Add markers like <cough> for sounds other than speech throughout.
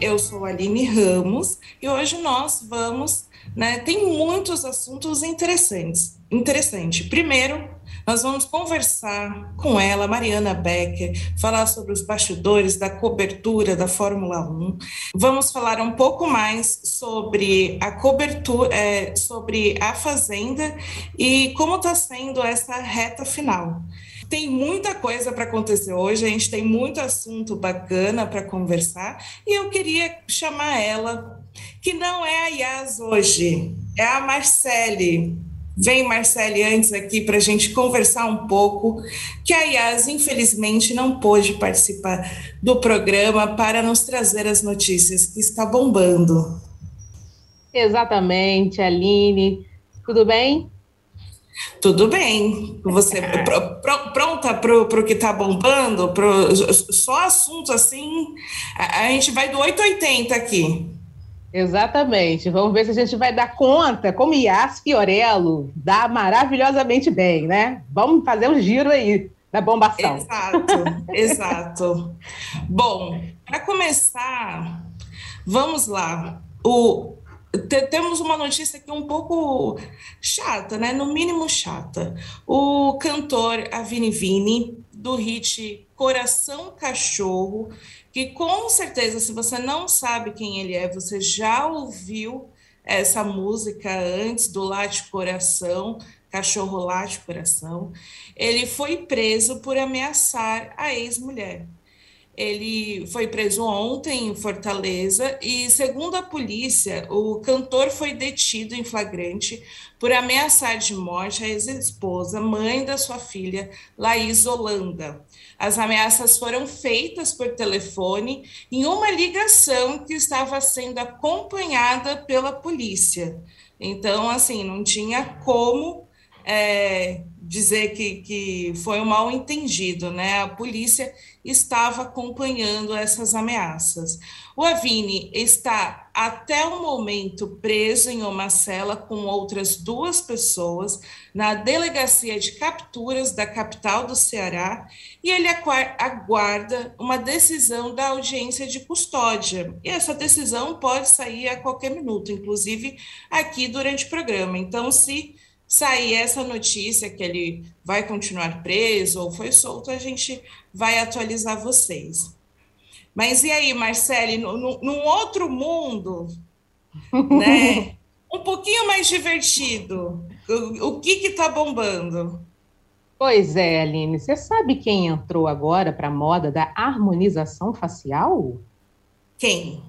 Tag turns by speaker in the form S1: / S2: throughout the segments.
S1: Eu sou Aline Ramos e hoje nós vamos, né, tem muitos assuntos interessantes. Interessante. Primeiro, nós vamos conversar com ela, Mariana Becker, falar sobre os bastidores da cobertura da Fórmula 1. Vamos falar um pouco mais sobre a cobertura, é, sobre a Fazenda e como está sendo essa reta final. Tem muita coisa para acontecer hoje, a gente tem muito assunto bacana para conversar e eu queria chamar ela, que não é a Yas hoje, é a Marcele. Vem, Marcele, antes aqui para a gente conversar um pouco, que a Yas, infelizmente, não pôde participar do programa para nos trazer as notícias que está bombando.
S2: Exatamente, Aline. Tudo bem?
S1: Tudo bem. Você pr pr pronta para o que está bombando? Pro, só assunto assim. A, a, gente vai do 880 aqui.
S2: Exatamente. Vamos ver se a gente vai dar conta, como Yas Fiorello dá maravilhosamente bem, né? Vamos fazer um giro aí da bombação.
S1: Exato, <laughs> exato. Bom, para começar, vamos lá. O, temos uma notícia aqui um pouco chata, né? No mínimo chata. O cantor Avini Vini, do hit Coração Cachorro, que com certeza, se você não sabe quem ele é, você já ouviu essa música antes do Late Coração, Cachorro Late Coração. Ele foi preso por ameaçar a ex-mulher. Ele foi preso ontem em Fortaleza e, segundo a polícia, o cantor foi detido em flagrante por ameaçar de morte a ex-esposa, mãe da sua filha, Laís Holanda. As ameaças foram feitas por telefone em uma ligação que estava sendo acompanhada pela polícia. Então, assim, não tinha como é, dizer que, que foi um mal entendido, né? A polícia estava acompanhando essas ameaças. O Avini está até o momento preso em uma cela com outras duas pessoas na delegacia de capturas da capital do Ceará e ele aguarda uma decisão da audiência de custódia. E essa decisão pode sair a qualquer minuto, inclusive aqui durante o programa. Então, se sair essa notícia que ele vai continuar preso ou foi solto, a gente vai atualizar vocês. Mas e aí, Marcele, num outro mundo, <laughs> né? um pouquinho mais divertido, o, o que está bombando?
S2: Pois é, Aline, você sabe quem entrou agora para a moda da harmonização facial?
S1: Quem?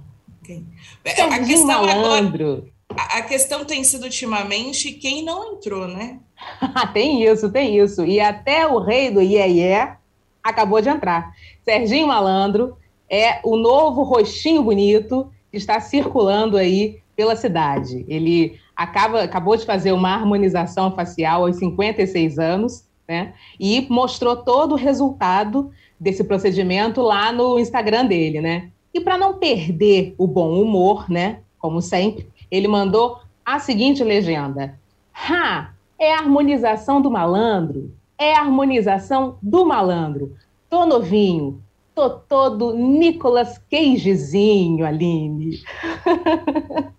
S1: Quem?
S2: a questão Malandro.
S1: Agora a questão tem sido ultimamente quem não entrou, né? <laughs>
S2: tem isso, tem isso. E até o rei do Iê acabou de entrar. Serginho Malandro é o novo rostinho bonito que está circulando aí pela cidade. Ele acaba, acabou de fazer uma harmonização facial aos 56 anos, né? E mostrou todo o resultado desse procedimento lá no Instagram dele, né? E para não perder o bom humor, né? Como sempre, ele mandou a seguinte legenda: Ha! É a harmonização do malandro. É a harmonização do malandro. Tô novinho. Tô todo Nicolas Cagezinho, Aline. <laughs>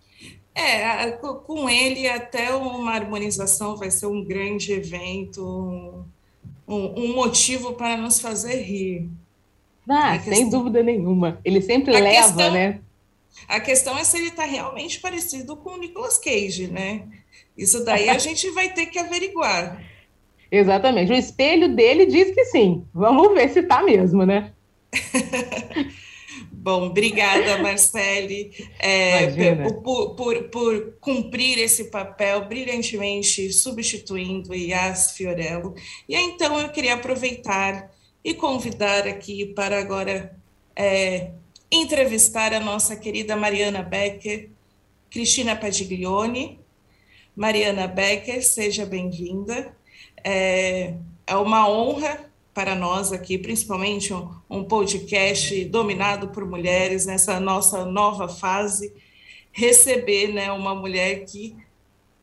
S1: É, com ele até uma harmonização vai ser um grande evento, um, um motivo para nos fazer rir.
S2: Ah, sem dúvida nenhuma. Ele sempre a leva, questão, né?
S1: A questão é se ele está realmente parecido com o Nicolas Cage, né? Isso daí a <laughs> gente vai ter que averiguar.
S2: Exatamente. O espelho dele diz que sim. Vamos ver se está mesmo, né? <laughs>
S1: Bom, obrigada, Marcele, é, por, por, por, cumprir esse papel brilhantemente substituindo Yas Fiorello. E então eu queria aproveitar e convidar aqui para agora é, entrevistar a nossa querida Mariana Becker, Cristina Padiglione. Mariana Becker, seja bem-vinda. É, é uma honra para nós aqui, principalmente um, um, podcast dominado por mulheres nessa nossa nova fase, receber né, uma mulher que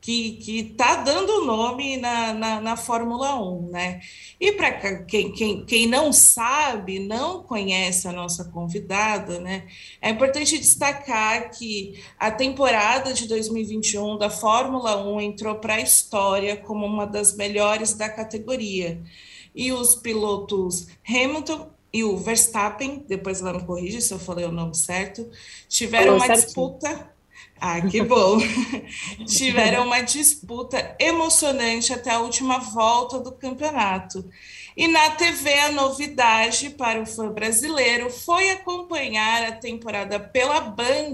S1: que está dando nome na, na, na, Fórmula 1, né? E para quem, quem, quem não sabe, não conhece a nossa convidada, né? É importante destacar que a temporada de 2021 da Fórmula 1 entrou para a história como uma das melhores da categoria. E os pilotos Hamilton e o Verstappen, depois ela me corrige se eu falei o nome certo, tiveram Falou uma certinho. disputa ah, que bom! <laughs> Tiveram uma disputa emocionante até a última volta do campeonato. E na TV, a novidade para o fã brasileiro foi acompanhar a temporada pela Band,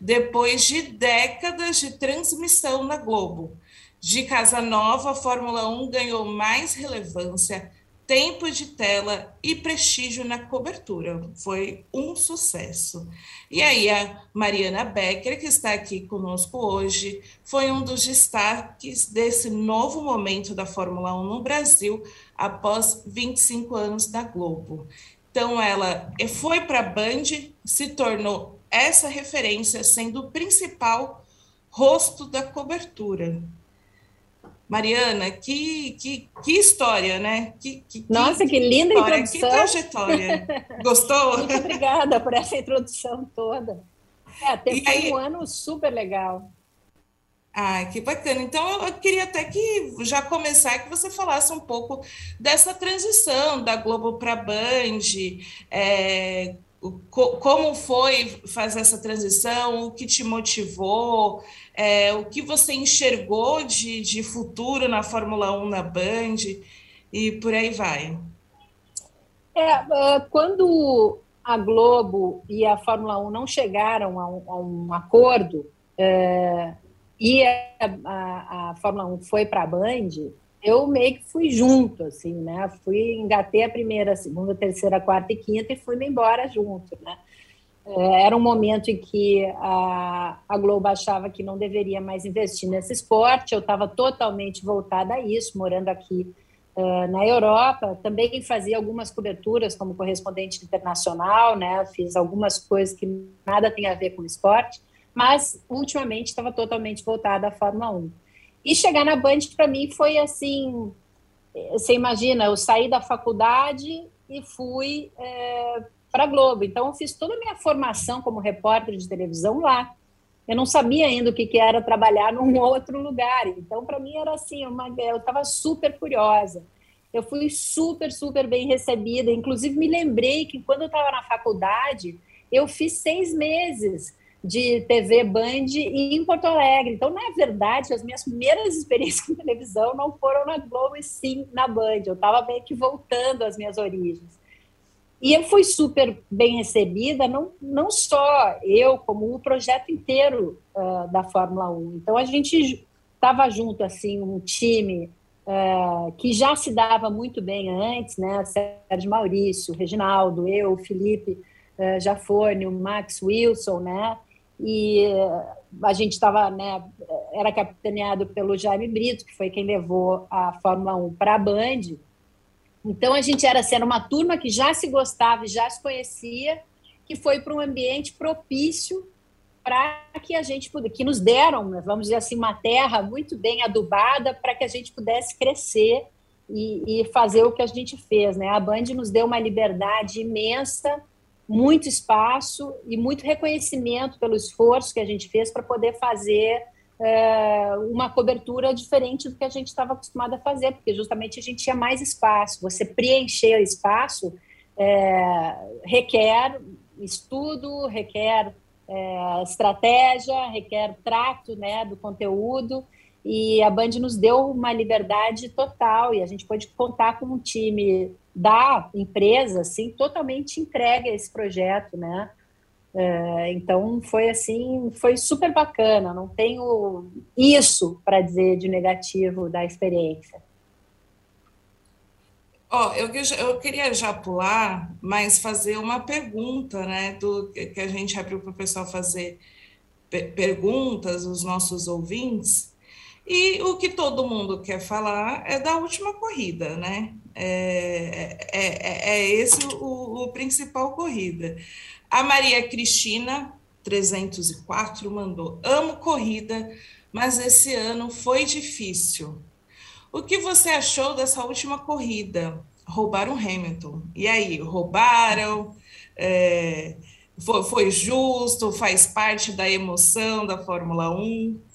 S1: depois de décadas de transmissão na Globo. De Casa Nova, a Fórmula 1 ganhou mais relevância, tempo de tela e prestígio na cobertura. Foi um sucesso. E aí, a Mariana Becker, que está aqui conosco hoje, foi um dos destaques desse novo momento da Fórmula 1 no Brasil, após 25 anos da Globo. Então, ela foi para a Band, se tornou essa referência, sendo o principal rosto da cobertura. Mariana, que, que, que história, né? Que,
S3: que, Nossa, que, que linda história, introdução.
S1: Que trajetória. <laughs> Gostou?
S3: Muito obrigada por essa introdução toda. É, teve aí... um ano super legal.
S1: Ah, que bacana. Então, eu queria até que já começar que você falasse um pouco dessa transição da Globo para a Band, é, como foi fazer essa transição, o que te motivou, é, o que você enxergou de, de futuro na Fórmula 1 na Band e por aí vai.
S3: É, é, quando a Globo e a Fórmula 1 não chegaram a um, a um acordo é, e a, a, a, Fórmula 1 foi para a Band, eu meio que fui junto, assim, né? Fui, engatei a primeira, a segunda, a terceira, a quarta e quinta e fui embora junto, né? É, era um momento em que a, a Globo achava que não deveria mais investir nesse esporte, eu estava totalmente voltada a isso, morando aqui uh, na Europa, também fazia algumas coberturas como correspondente internacional, né? Fiz algumas coisas que nada tem a ver com esporte, mas ultimamente estava totalmente voltada à Fórmula 1. E chegar na Band, para mim, foi assim: você imagina, eu saí da faculdade e fui é, para a Globo. Então, eu fiz toda a minha formação como repórter de televisão lá. Eu não sabia ainda o que, que era trabalhar <laughs> num outro lugar. Então, para mim, era assim: uma, eu estava super curiosa. Eu fui super, super bem recebida. Inclusive, me lembrei que quando eu estava na faculdade, eu fiz seis meses de TV Band em Porto Alegre. Então, na verdade, as minhas primeiras <laughs> experiências com televisão não foram na Globo, e sim na Band. Eu estava meio que voltando às minhas origens. E eu fui super bem recebida, não, não só eu, como o projeto inteiro uh, da Fórmula 1. Então, a gente estava junto, assim, um time uh, que já se dava muito bem antes, né? Sérgio Maurício, Reginaldo, eu, Felipe uh, Jafone, o Max Wilson, né? E a gente estava, né, era capitaneado pelo Jaime Brito, que foi quem levou a Fórmula 1 para a Band. Então a gente era, assim, uma turma que já se gostava e já se conhecia, que foi para um ambiente propício para que a gente pudesse, que nos deram, né, vamos dizer assim, uma terra muito bem adubada para que a gente pudesse crescer e, e, fazer o que a gente fez, né? A Band nos deu uma liberdade imensa muito espaço e muito reconhecimento pelo esforço que a gente fez para poder fazer é, uma cobertura diferente do que a gente estava acostumado a fazer, porque justamente a gente tinha mais espaço. Você preencher espaço é, requer estudo, requer é, estratégia, requer trato né, do conteúdo, e a Band nos deu uma liberdade total, e a gente pôde contar com um time da empresa, assim, totalmente entregue a esse projeto, né? É, então foi assim, foi super bacana. Não tenho isso para dizer de negativo da experiência.
S1: Oh, eu, eu queria já pular, mas fazer uma pergunta, né? Do que a gente abriu para o pessoal fazer perguntas, os nossos ouvintes. E o que todo mundo quer falar é da última corrida, né? É, é, é, é esse o, o, principal corrida. A Maria Cristina, 304, mandou: Amo corrida, mas esse ano foi difícil. O que você achou dessa última corrida? Roubaram Hamilton. E aí, roubaram? É, foi, foi justo? Faz parte da emoção da Fórmula 1?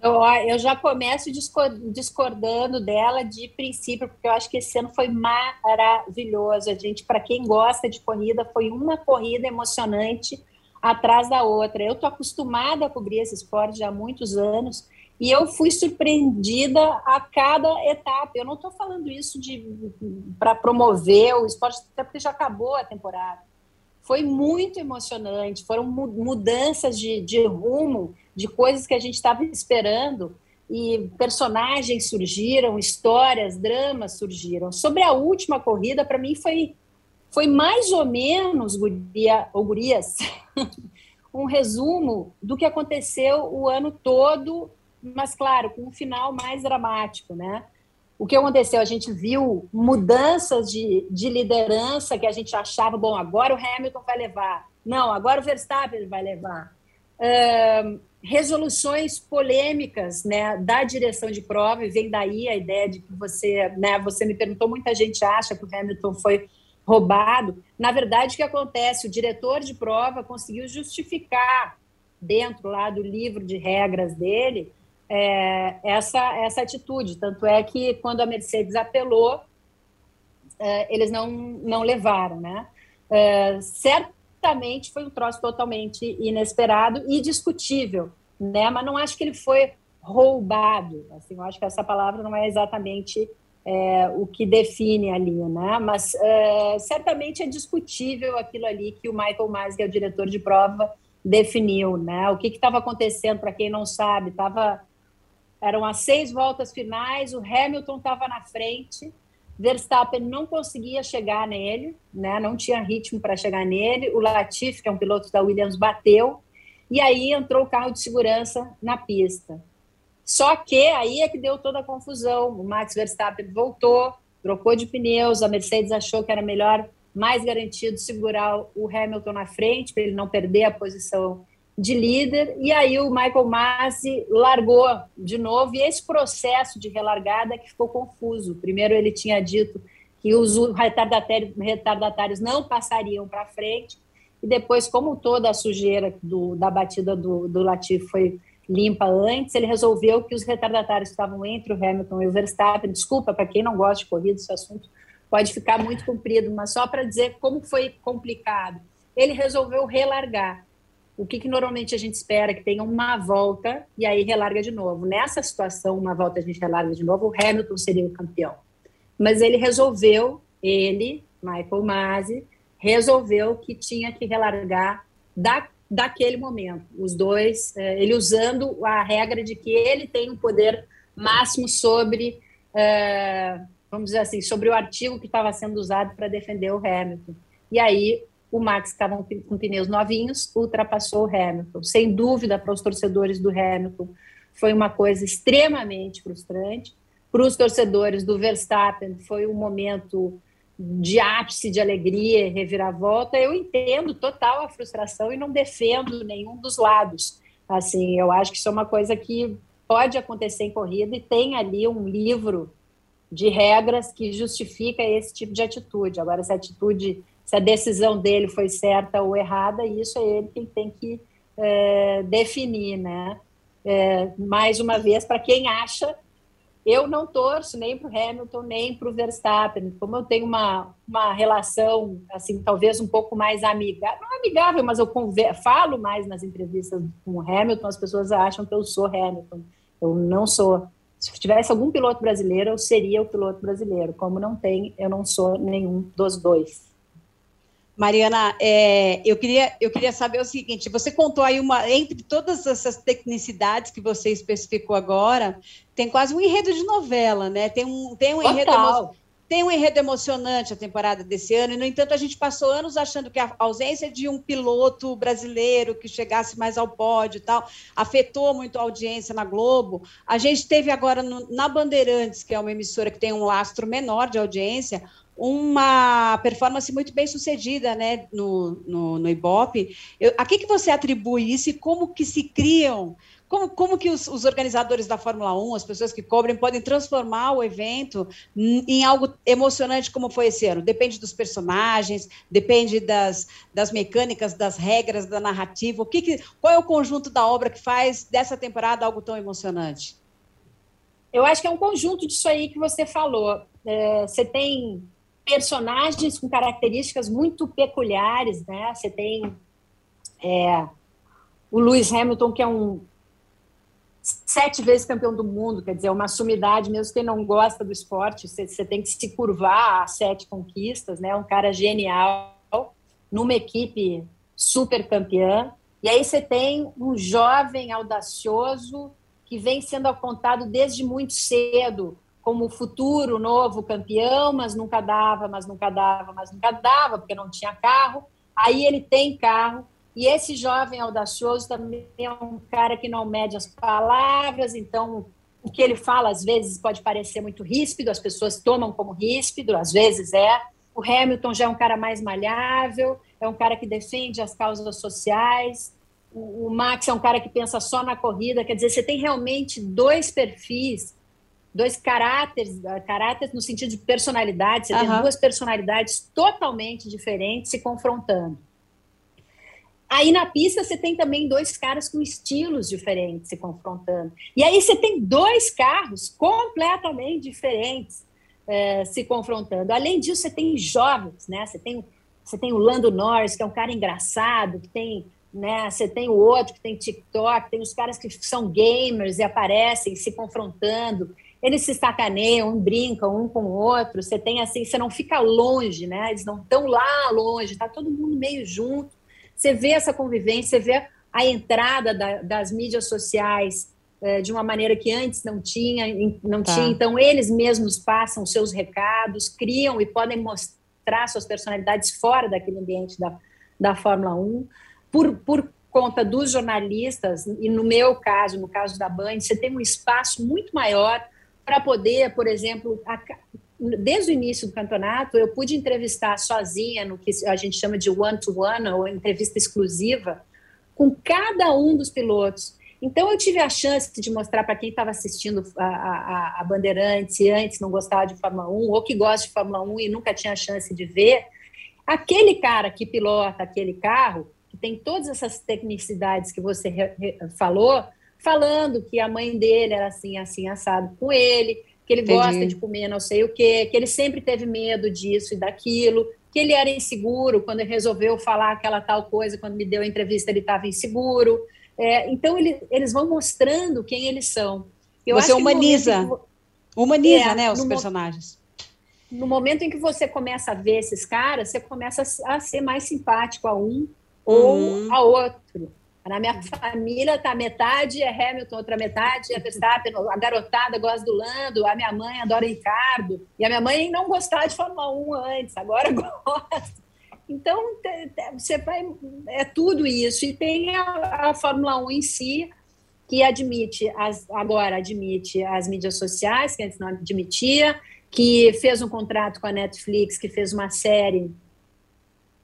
S3: Eu, eu já começo discordando dela de princípio, porque eu acho que esse ano foi maravilhoso. A gente, para quem gosta de corrida, foi uma corrida emocionante atrás da outra. Eu estou acostumada a cobrir esse esporte já há muitos anos e eu fui surpreendida a cada etapa. Eu não estou falando isso para promover o esporte, até porque já acabou a temporada. Foi muito emocionante, foram mudanças de, de rumo, de coisas que a gente estava esperando, e personagens surgiram, histórias, dramas surgiram. Sobre a última corrida, para mim foi, foi mais ou menos, guria, ou gurias, <laughs> um resumo do que aconteceu o ano todo, mas claro, com um final mais dramático, né? O que aconteceu? A gente viu mudanças de, de liderança que a gente achava, bom, agora o Hamilton vai levar. Não, agora o Verstappen vai levar. Resoluções polêmicas né, da direção de prova, e vem daí a ideia de que você, né, você me perguntou, muita gente acha que o Hamilton foi roubado. Na verdade, o que acontece? O diretor de prova conseguiu justificar, dentro lá do livro de regras dele, é, essa, essa atitude. Tanto é que, quando a Mercedes apelou, é, eles não, não levaram. Né? É, certamente foi um troço totalmente inesperado e discutível, né? mas não acho que ele foi roubado. Assim, eu acho que essa palavra não é exatamente é, o que define ali, né? Mas é, certamente é discutível aquilo ali que o Michael Mas, que é o diretor de prova, definiu, né? O que estava acontecendo, para quem não sabe, tava, eram as seis voltas finais, o Hamilton estava na frente, Verstappen não conseguia chegar nele, né? Não tinha ritmo para chegar nele. O Latifi, que é um piloto da Williams, bateu e aí entrou o carro de segurança na pista. Só que aí é que deu toda a confusão. O Max Verstappen voltou, trocou de pneus, a Mercedes achou que era melhor, mais garantido, segurar o Hamilton na frente, para ele não perder a posição de líder. E aí o Michael Masi largou de novo, e esse processo de relargada é que ficou confuso. Primeiro ele tinha dito que os retardatários, não passariam para frente, e depois, como toda a sujeira do, da batida do, do foi limpa antes, ele resolveu que os retardatários estavam entre o Hamilton e o Verstappen, desculpa para quem não gosta de corrida, esse assunto pode ficar muito comprido, mas só para dizer como foi complicado. Ele resolveu relargar. O que, que, normalmente a gente espera que tenha uma volta e aí relarga de novo. Nessa situação, uma volta a gente relarga de novo, o Hamilton seria o campeão. Mas ele resolveu, ele, Michael Masi, resolveu que tinha que relargar da daquele momento. Os dois, é, ele usando a regra de que ele tem um poder máximo sobre, é, vamos dizer assim, sobre o artigo que estava sendo usado para defender o Hamilton. E aí o Max estava com pneus novinhos, ultrapassou o Hamilton. Sem dúvida, para os torcedores do Hamilton, foi uma coisa extremamente frustrante. Para os torcedores do Verstappen, foi um momento de ápice de alegria reviravolta, eu entendo total a frustração e não defendo nenhum dos lados. Assim, eu acho que isso é uma coisa que pode acontecer em corrida e tem ali um livro de regras que justifica esse tipo de atitude. Agora, se a atitude, se a decisão dele foi certa ou errada, isso é ele quem tem que é, definir, né? É, mais uma vez, para quem acha eu não torço nem para o Hamilton, nem para o Verstappen. Como eu tenho uma, uma relação, assim, talvez um pouco mais amigável, não amigável, mas eu falo mais nas entrevistas com o Hamilton, as pessoas acham que eu sou Hamilton. Eu não sou. Se tivesse algum piloto brasileiro, eu seria o piloto brasileiro. Como não tem, eu não sou nenhum dos dois.
S4: Mariana, é, eu, queria, eu queria saber o seguinte: você contou aí uma, entre todas essas tecnicidades que você especificou agora, tem quase um enredo de novela, né? Tem um, tem um enredo tem um enredo emocionante a temporada desse ano, e, no entanto, a gente passou anos achando que a ausência de um piloto brasileiro que chegasse mais ao pódio e tal afetou muito a audiência na Globo. A gente teve agora no, na Bandeirantes, que é uma emissora que tem um lastro menor de audiência, uma performance muito bem sucedida né, no, no, no Ibope. Eu, a que, que você atribui isso e como que se criam Como, como que os, os, organizadores da Fórmula 1, as pessoas que cobrem, podem transformar o evento em algo emocionante como foi esse ano? Depende dos personagens, depende das, das mecânicas, das regras, da narrativa. O que, que qual é o conjunto da obra que faz dessa temporada algo tão emocionante?
S3: Eu acho que é um conjunto disso aí que você falou. É, você tem personagens com características muito peculiares, né? Você tem é, o Lewis Hamilton, que é um sete vezes campeão do mundo, quer dizer, é uma sumidade, mesmo quem não gosta do esporte, você, você tem que se curvar a sete conquistas, né? Um cara genial, numa equipe super campeã. E aí você tem um jovem audacioso que vem sendo apontado desde muito cedo como o futuro novo campeão, mas nunca dava, mas nunca dava, mas nunca dava, porque não tinha carro. Aí ele tem carro, e esse jovem audacioso também é um cara que não mede as palavras, então o que ele fala às vezes pode parecer muito ríspido, as pessoas tomam como ríspido, às vezes é. O Hamilton já é um cara mais malhável, é um cara que defende as causas sociais, o, Max é um cara que pensa só na corrida, quer dizer, você tem realmente dois perfis, dois caráteres, caráteres no sentido de personalidade, você uhum. tem duas personalidades totalmente diferentes se confrontando. Aí na pista você tem também dois caras com estilos diferentes se confrontando. E aí você tem dois carros completamente diferentes é, se confrontando. Além disso, você tem jovens, né? Você tem, você tem o Lando Norris, que é um cara engraçado, que tem né? Você tem o outro que tem TikTok, tem os caras que são gamers e aparecem se confrontando. Eles se sacaneiam, um brincam um com o outro. Você tem assim, você não fica longe, né? Eles não estão lá longe, tá todo mundo meio junto. Você vê essa convivência, você vê a entrada da, das mídias sociais é, de uma maneira que antes não tinha, não tá. tinha. Então eles mesmos passam seus recados, criam e podem mostrar suas personalidades fora daquele ambiente da, da Fórmula 1 por, por conta dos jornalistas, e no meu caso, no caso da Band, você tem um espaço muito maior para poder, por exemplo, a, desde o início do campeonato, eu pude entrevistar sozinha, no que a gente chama de one-to-one, -one, ou entrevista exclusiva, com cada um dos pilotos. Então, eu tive a chance de mostrar para quem estava assistindo a, a, a Bandeirantes e antes não gostava de Fórmula 1, ou que gosta de Fórmula 1 e nunca tinha a chance de ver, aquele cara que pilota aquele carro, que tem todas essas tecnicidades que você falou, falando que a mãe dele era assim, assim, assado com ele, que ele Entendi. gosta de comer não sei o quê, que ele sempre teve medo disso e daquilo, que ele era inseguro quando ele resolveu falar aquela tal coisa, quando me deu a entrevista ele estava inseguro. É, então ele, eles vão mostrando quem eles são.
S4: Eu você humaniza, que, humaniza, é, né, os no, personagens.
S3: No momento em que você começa a ver esses caras, você começa a ser mais simpático a um ou uhum. a outro. Na minha família, tá metade é Hamilton, outra metade é Verstappen, a garotada gosta do Lando, a minha mãe adora Ricardo, e a minha mãe não gostava de Fórmula 1 antes, agora <laughs> gosta. Então, você vai, é tudo isso. E tem a, a Fórmula 1 em si, que admite, as, agora admite as mídias sociais, que antes não admitia, que fez um contrato com a Netflix, que fez uma série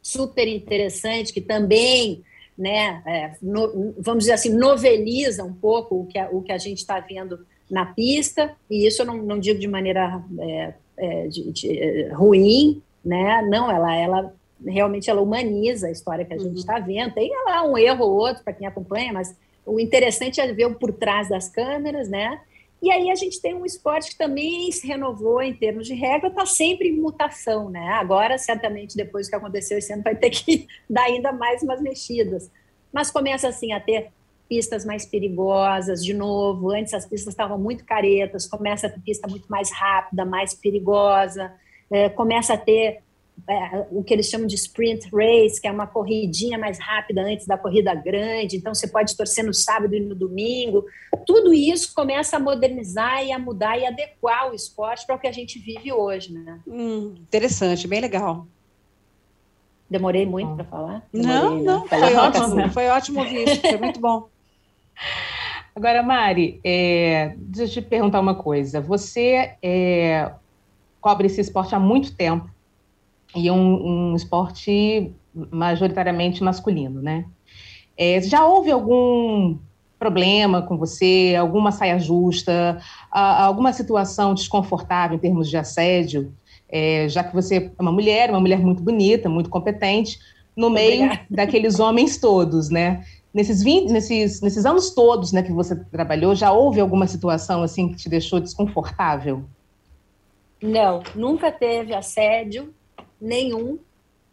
S3: super interessante, que também, né, é, no, vamos dizer assim, noveliza um pouco o que a, o que a gente está vendo na pista, e isso eu não, não digo de maneira é, é, de, de, é, ruim, né? Não, ela, ela realmente ela humaniza a história que a gente está uhum. vendo. Tem lá um erro ou outro para quem acompanha, mas o interessante é ver o por trás das câmeras, né? E aí a gente tem um esporte que também se renovou em termos de regra, está sempre em mutação, né? Agora, certamente, depois do que aconteceu esse ano, vai ter que <laughs> dar ainda mais umas mexidas. Mas começa assim a ter pistas mais perigosas, de novo. Antes as pistas estavam muito caretas, começa a ter pista muito mais rápida, mais perigosa, é, começa a ter é, o que eles chamam de sprint race, que é uma corridinha mais rápida antes da corrida grande, então você pode torcer no sábado e no domingo. Tudo isso começa a modernizar e a mudar e adequar o esporte para o que a gente vive hoje, né?
S4: Hum, interessante, bem legal.
S3: Demorei muito para falar?
S4: Demorei, não, né? não, foi ótimo, foi ótimo ouvir isso, foi muito bom. <laughs>
S2: Agora, Mari, é, deixa eu te perguntar uma coisa. Você é, cobre esse esporte há muito tempo e um, um esporte majoritariamente masculino, né? É, já houve algum problema com você, alguma saia justa, alguma situação desconfortável em termos de assédio, é, já que você é uma mulher, uma mulher muito bonita, muito competente, no meio Obrigada. <laughs> daqueles homens todos, né? Nesses, 20, nesses, nesses anos todos né, que você trabalhou, já houve alguma situação assim que te deixou desconfortável?
S3: Não, nunca teve assédio nenhum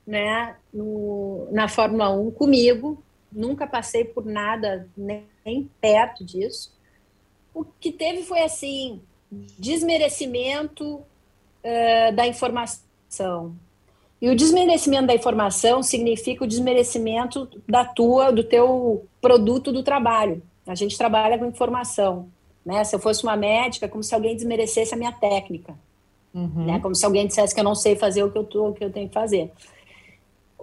S3: né, no, na Fórmula 1 comigo, nunca passei por nada nem, nem perto disso. O que teve foi assim desmerecimento uh, da informação. E o desmerecimento da informação significa o desmerecimento da tua, do teu produto do trabalho. A gente trabalha com informação. Né? Se eu fosse uma médica, é como se alguém desmerecesse a minha técnica. Uhum. Né? Como se alguém dissesse que eu não sei fazer o que eu, tô, o que eu tenho que fazer.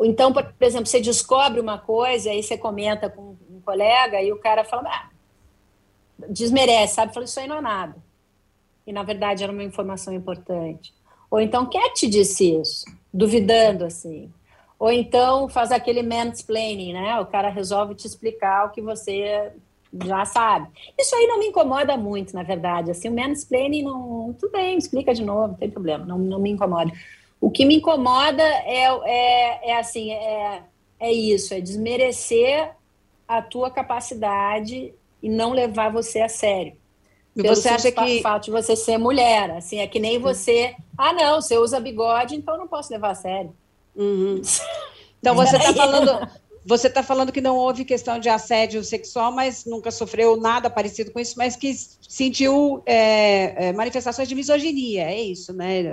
S3: Então, por exemplo, você descobre uma coisa, aí você comenta com um colega e o cara fala, ah, desmerece, sabe? Fala, isso aí não é nada. E, na verdade, era uma informação importante. Ou então, quem que te disse isso? Duvidando, assim. Ou então, faz aquele mansplaining, né? O cara resolve te explicar o que você já sabe. Isso aí não me incomoda muito, na verdade. Assim, o mansplaining não. Tudo bem, explica de novo, não tem problema, não, não me incomoda. O que me incomoda é, é, é assim, é, é isso, é desmerecer a tua capacidade e não levar você a sério.
S4: E você acha que
S3: fato de você ser mulher, assim, é que nem você, ah, não, você usa bigode, então não posso levar a sério.
S4: Uhum. <laughs> Então você está falando, você está falando que não houve questão de assédio sexual, mas nunca sofreu nada parecido com isso, mas que sentiu é, é, manifestações de misoginia, é isso, né?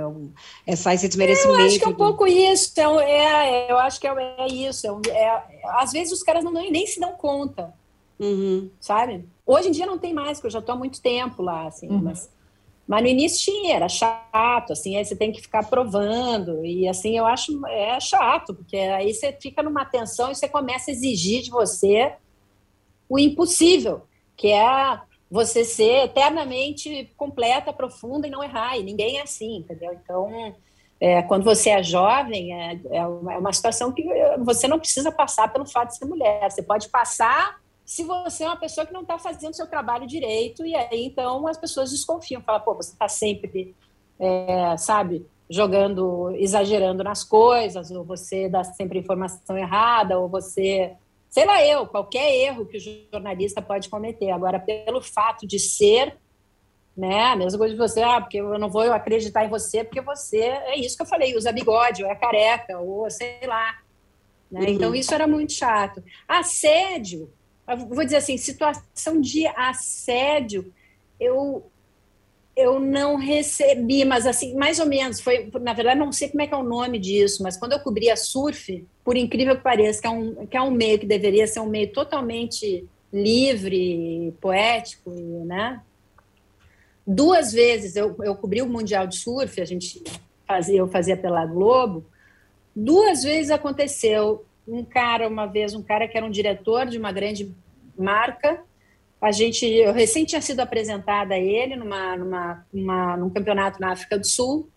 S4: Essa, esse desmerecimento.
S3: Eu acho que é um do... pouco isso, é, é, eu acho que é, é isso. É, é, às vezes os caras não, nem se dão conta, uhum. sabe? Hoje em dia não tem mais, porque eu já estou há muito tempo lá, assim, uhum. mas mas no início tinha, era chato, assim, aí você tem que ficar provando, e assim, eu acho é chato, porque aí você fica numa tensão e você começa a exigir de você o impossível, que é você ser eternamente completa, profunda e não errar, e ninguém é assim, entendeu? Então, é, quando você é jovem, é, é uma é situação que você não precisa passar pelo fato de ser mulher, você pode passar se você é uma pessoa que não está fazendo seu trabalho direito, e aí então as pessoas desconfiam, falam, pô, você está sempre, é, sabe, jogando, exagerando nas coisas, ou você dá sempre informação errada, ou você, sei lá eu, qualquer erro que o jornalista pode cometer. Agora, pelo fato de ser, né, a mesma coisa de você, ah, porque eu não vou acreditar em você, porque você, é isso que eu falei, usa bigode, ou é careca, ou sei lá. Né? Uhum. Então, isso era muito chato. Assédio, vou dizer assim, situação de assédio, eu eu não recebi, mas assim, mais ou menos, foi, na verdade, não sei como é que é o nome disso, mas quando eu cobria surf, por incrível que pareça, que é um, que é um meio que deveria ser um meio totalmente livre, poético, né? Duas vezes eu, eu cobri o Mundial de Surf, a gente fazia, eu fazia pela Globo, duas vezes aconteceu um cara, uma vez, um cara que era um diretor de uma grande marca. A gente, eu recém tinha sido apresentada a ele numa, numa, numa, num campeonato na África do Sul.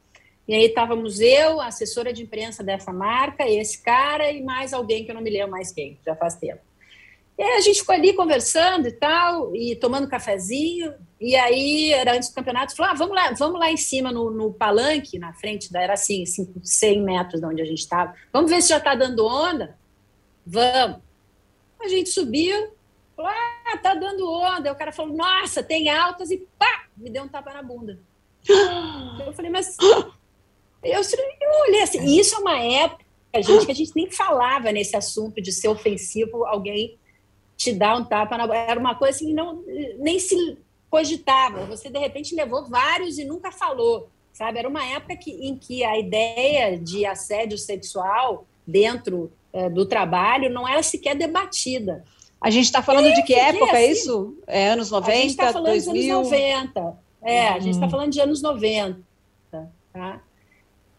S3: E aí estávamos eu, assessora de imprensa dessa marca, esse cara e mais alguém que eu não me lembro mais quem, já faz tempo. E aí a gente ficou ali conversando e tal, e tomando cafezinho, e aí, era antes do campeonato, falou, ah, vamos lá, vamos lá em cima no, no palanque, na frente, da, era assim, 100 metros de onde a gente estava, vamos ver se já está dando onda? Vamos. A gente subiu, falou, ah, tá dando onda. Aí o cara falou, nossa, tem altas e pá, me deu um tapa na bunda. <gasps> Eu falei, mas eu, eu olhei assim, isso é uma época, gente, que a gente nem falava nesse assunto de ser ofensivo, alguém te dar um tapa na bunda. Era uma coisa assim, não, nem se cogitava. Você, de repente, levou vários e nunca falou, sabe? Era uma época que, em que a ideia de assédio sexual dentro é, do trabalho não era sequer debatida.
S4: A gente está falando é, de que época é assim, isso? É anos 90, A gente está falando 2000?
S3: de anos 90. É, a gente está hum. falando de anos 90. Tá?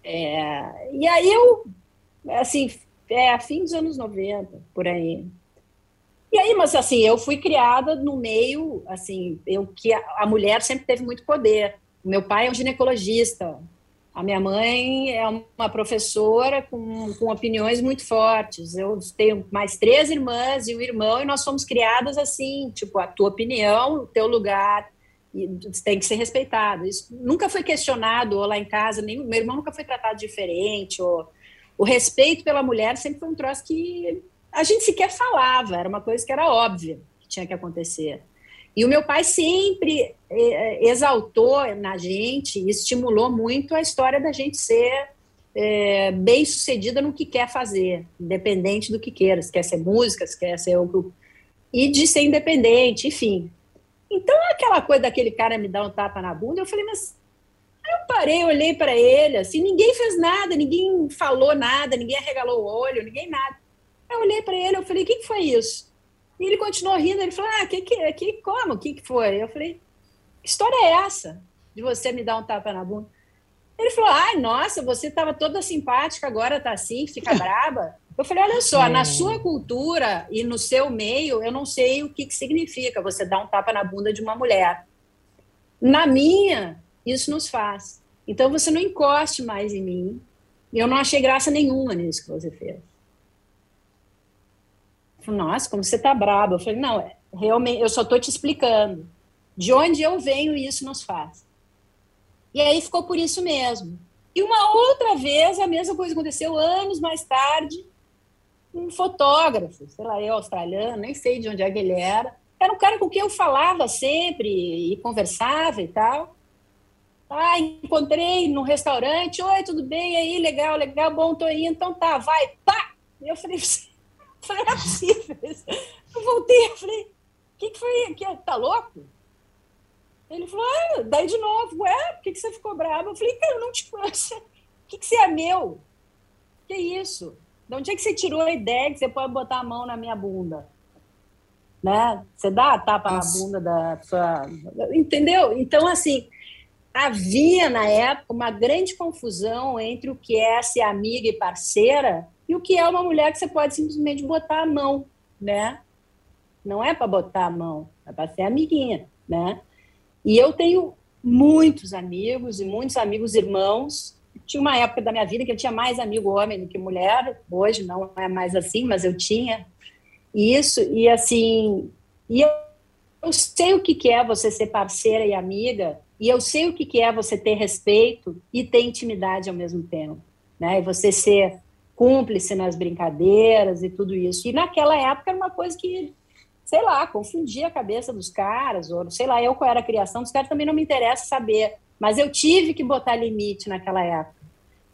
S3: É, e aí eu, assim, é a fim dos anos 90, por aí. E aí, mas assim, eu fui criada no meio, assim, eu que a, a mulher sempre teve muito poder. Meu pai é um ginecologista, A minha mãe é uma professora com, com opiniões muito fortes. Eu tenho mais três irmãs e um irmão, e nós fomos criadas assim, tipo, a tua opinião, o teu lugar, tem que ser respeitado. Isso nunca foi questionado ou lá em casa, nem meu irmão nunca foi tratado diferente. Ou, o respeito pela mulher sempre foi um troço que a gente sequer falava, era uma coisa que era óbvia que tinha que acontecer. E o meu pai sempre eh, exaltou na gente estimulou muito a história da gente ser é, bem sucedida no que quer fazer, independente do que queira, se quer ser música, se quer ser o e de ser independente, enfim. Então, aquela coisa daquele cara me dar um tapa na bunda, eu falei, mas eu parei, olhei para ele, assim, ninguém fez nada, ninguém falou nada, ninguém arregalou o olho, ninguém nada. Eu olhei para ele, eu falei, o que, que foi isso? E ele continuou rindo, ele falou, ah, que, que, que, como? O que, que foi? Eu falei, que história é essa de você me dar um tapa na bunda? Ele falou, ai, nossa, você estava toda simpática, agora tá assim, fica braba. Eu falei, olha só, é. na sua cultura e no seu meio, eu não sei o que, que significa você dar um tapa na bunda de uma mulher. Na minha, isso nos faz. Então você não encoste mais em mim. Eu não achei graça nenhuma nisso que você fez falou, nossa, como você tá braba. Eu falei, não, é, realmente, eu só tô te explicando. De onde eu venho, isso nos faz. E aí ficou por isso mesmo. E uma outra vez, a mesma coisa aconteceu anos mais tarde, um fotógrafo, sei lá, eu australiano, nem sei de onde é que ele era. Era um cara com quem eu falava sempre e conversava e tal. Ah, encontrei no restaurante, oi, tudo bem? E aí, legal, legal, bom, tô indo, então tá, vai, pá! Eu falei, falei, não é possível. Eu voltei, eu falei, o que, que foi? Que, tá louco? Ele falou, ah, daí de novo, ué, por que, que você ficou bravo? Eu falei, cara, eu não te conheço. O que, que você é meu? Que isso? De onde é que você tirou a ideia que você pode botar a mão na minha bunda? Né? Você dá a tapa Nossa. na bunda da sua. Entendeu? Então, assim, havia na época uma grande confusão entre o que é ser amiga e parceira e o que é uma mulher que você pode simplesmente botar a mão, né? Não é para botar a mão, é para ser amiguinha, né? E eu tenho muitos amigos e muitos amigos irmãos. Tinha uma época da minha vida que eu tinha mais amigo homem do que mulher. Hoje não é mais assim, mas eu tinha isso. E assim, e eu, eu sei o que é você ser parceira e amiga. E eu sei o que é você ter respeito e ter intimidade ao mesmo tempo, né? E você ser cúmplice nas brincadeiras e tudo isso. E naquela época era uma coisa que, sei lá, confundia a cabeça dos caras, ou sei lá, eu qual era a criação dos caras também não me interessa saber. Mas eu tive que botar limite naquela época.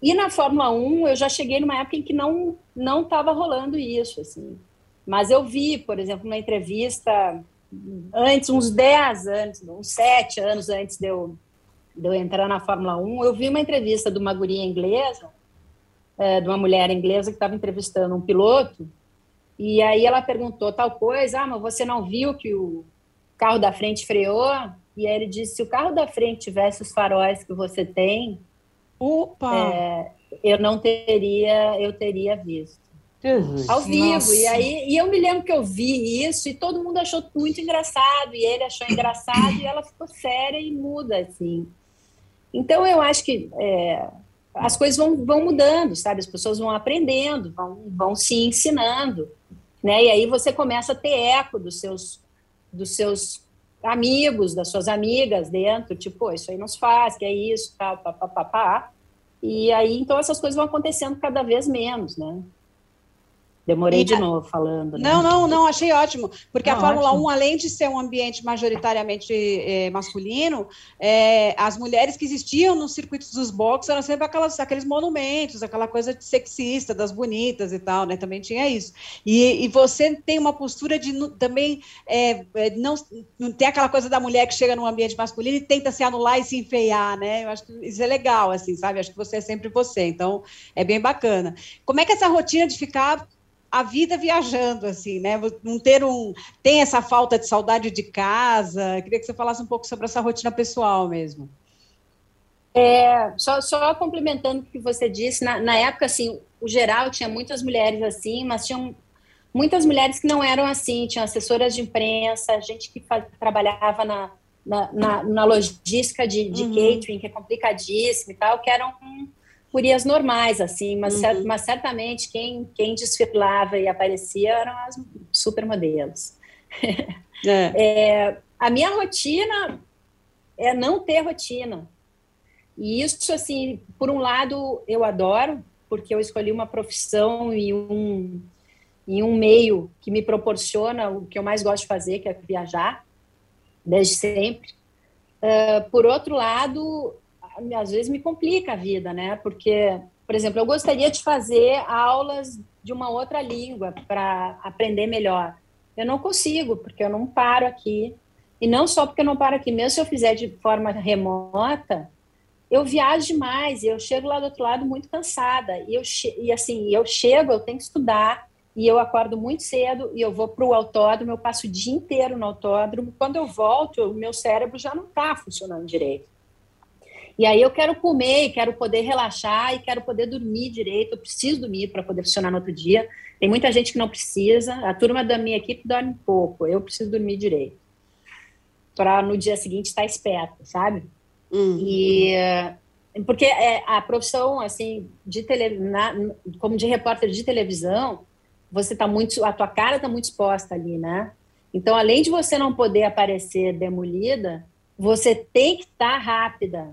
S3: E na Fórmula 1, eu já cheguei numa época em que não não estava rolando isso, assim. Mas eu vi, por exemplo, uma entrevista antes, uns 10 anos, uns 7 anos antes de eu, de eu entrar na Fórmula 1, eu vi uma entrevista de uma guria inglesa, é, de uma mulher inglesa que estava entrevistando um piloto, e aí ela perguntou tal coisa, ah, mas você não viu que o carro da frente freou? E aí ele disse, se o carro da frente tivesse os faróis que você tem,
S2: Opa!
S3: É, eu não teria, eu teria visto.
S2: Jesus.
S3: Ao vivo. Nossa. E aí e eu me lembro que eu vi isso e todo mundo achou muito engraçado, e ele achou engraçado, e ela ficou séria e muda, assim. Então eu acho que é, as coisas vão, vão mudando, sabe? As pessoas vão aprendendo, vão, vão se ensinando, né? E aí você começa a ter eco dos seus, dos seus amigos, das suas amigas dentro, tipo, isso aí não se faz, que é isso, tal, papapá. E aí, então, essas coisas vão acontecendo cada vez menos, né? Demorei e, de novo falando.
S4: Né? Não, não, não, achei ótimo. Porque não, a Fórmula ótimo. 1, além de ser um ambiente majoritariamente é, masculino, é, as mulheres que existiam nos circuitos dos boxes eram sempre aquelas, aqueles monumentos, aquela coisa de sexista, das bonitas e tal, né? Também tinha isso. E, e você tem uma postura de também é, não, não ter aquela coisa da mulher que chega num ambiente masculino e tenta se anular e se enfeiar, né? Eu acho que isso é legal, assim, sabe? Acho que você é sempre você. Então, é bem bacana. Como é que é essa rotina de ficar a vida viajando, assim, né? Não ter um. Tem essa falta de saudade de casa. Queria que você falasse um pouco sobre essa rotina pessoal mesmo.
S3: É, só, só complementando o que você disse, na, na época, assim, o geral tinha muitas mulheres assim, mas tinham muitas mulheres que não eram assim, tinham assessoras de imprensa, gente que trabalhava na, na, na, na logística de, de uhum. catering, que é complicadíssimo e tal, que eram gurias normais, assim, mas, uhum. mas certamente quem, quem desfilava e aparecia eram as supermodelos. <laughs> É. é, a minha rotina é não ter rotina. E isso, assim, por um lado, eu adoro, porque eu escolhi uma profissão e um, e um meio que me proporciona o que eu mais gosto de fazer, que é viajar desde sempre. Uh, por outro lado, às vezes me complica a vida, né? Porque, por exemplo, eu gostaria de fazer aulas de uma outra língua para aprender melhor. Eu não consigo, porque eu não paro aqui. E não só porque eu não paro aqui, mesmo se eu fizer de forma remota, eu viajo demais eu chego lá do outro lado muito cansada. E, eu e assim, eu chego, eu tenho que estudar, e eu acordo muito cedo e eu vou para o autódromo, eu passo o dia inteiro no autódromo. Quando eu volto, o meu cérebro já não está funcionando direito. E aí eu quero comer, quero poder relaxar e quero poder dormir direito. Eu preciso dormir para poder funcionar no outro dia. Tem muita gente que não precisa. A turma da minha equipe dorme pouco. Eu preciso dormir direito para no dia seguinte estar esperto, sabe? Uhum. E porque é, a profissão assim de tele, na, como de repórter de televisão você tá muito, a tua cara tá muito exposta ali, né? Então, além de você não poder aparecer demolida, você tem que estar tá rápida,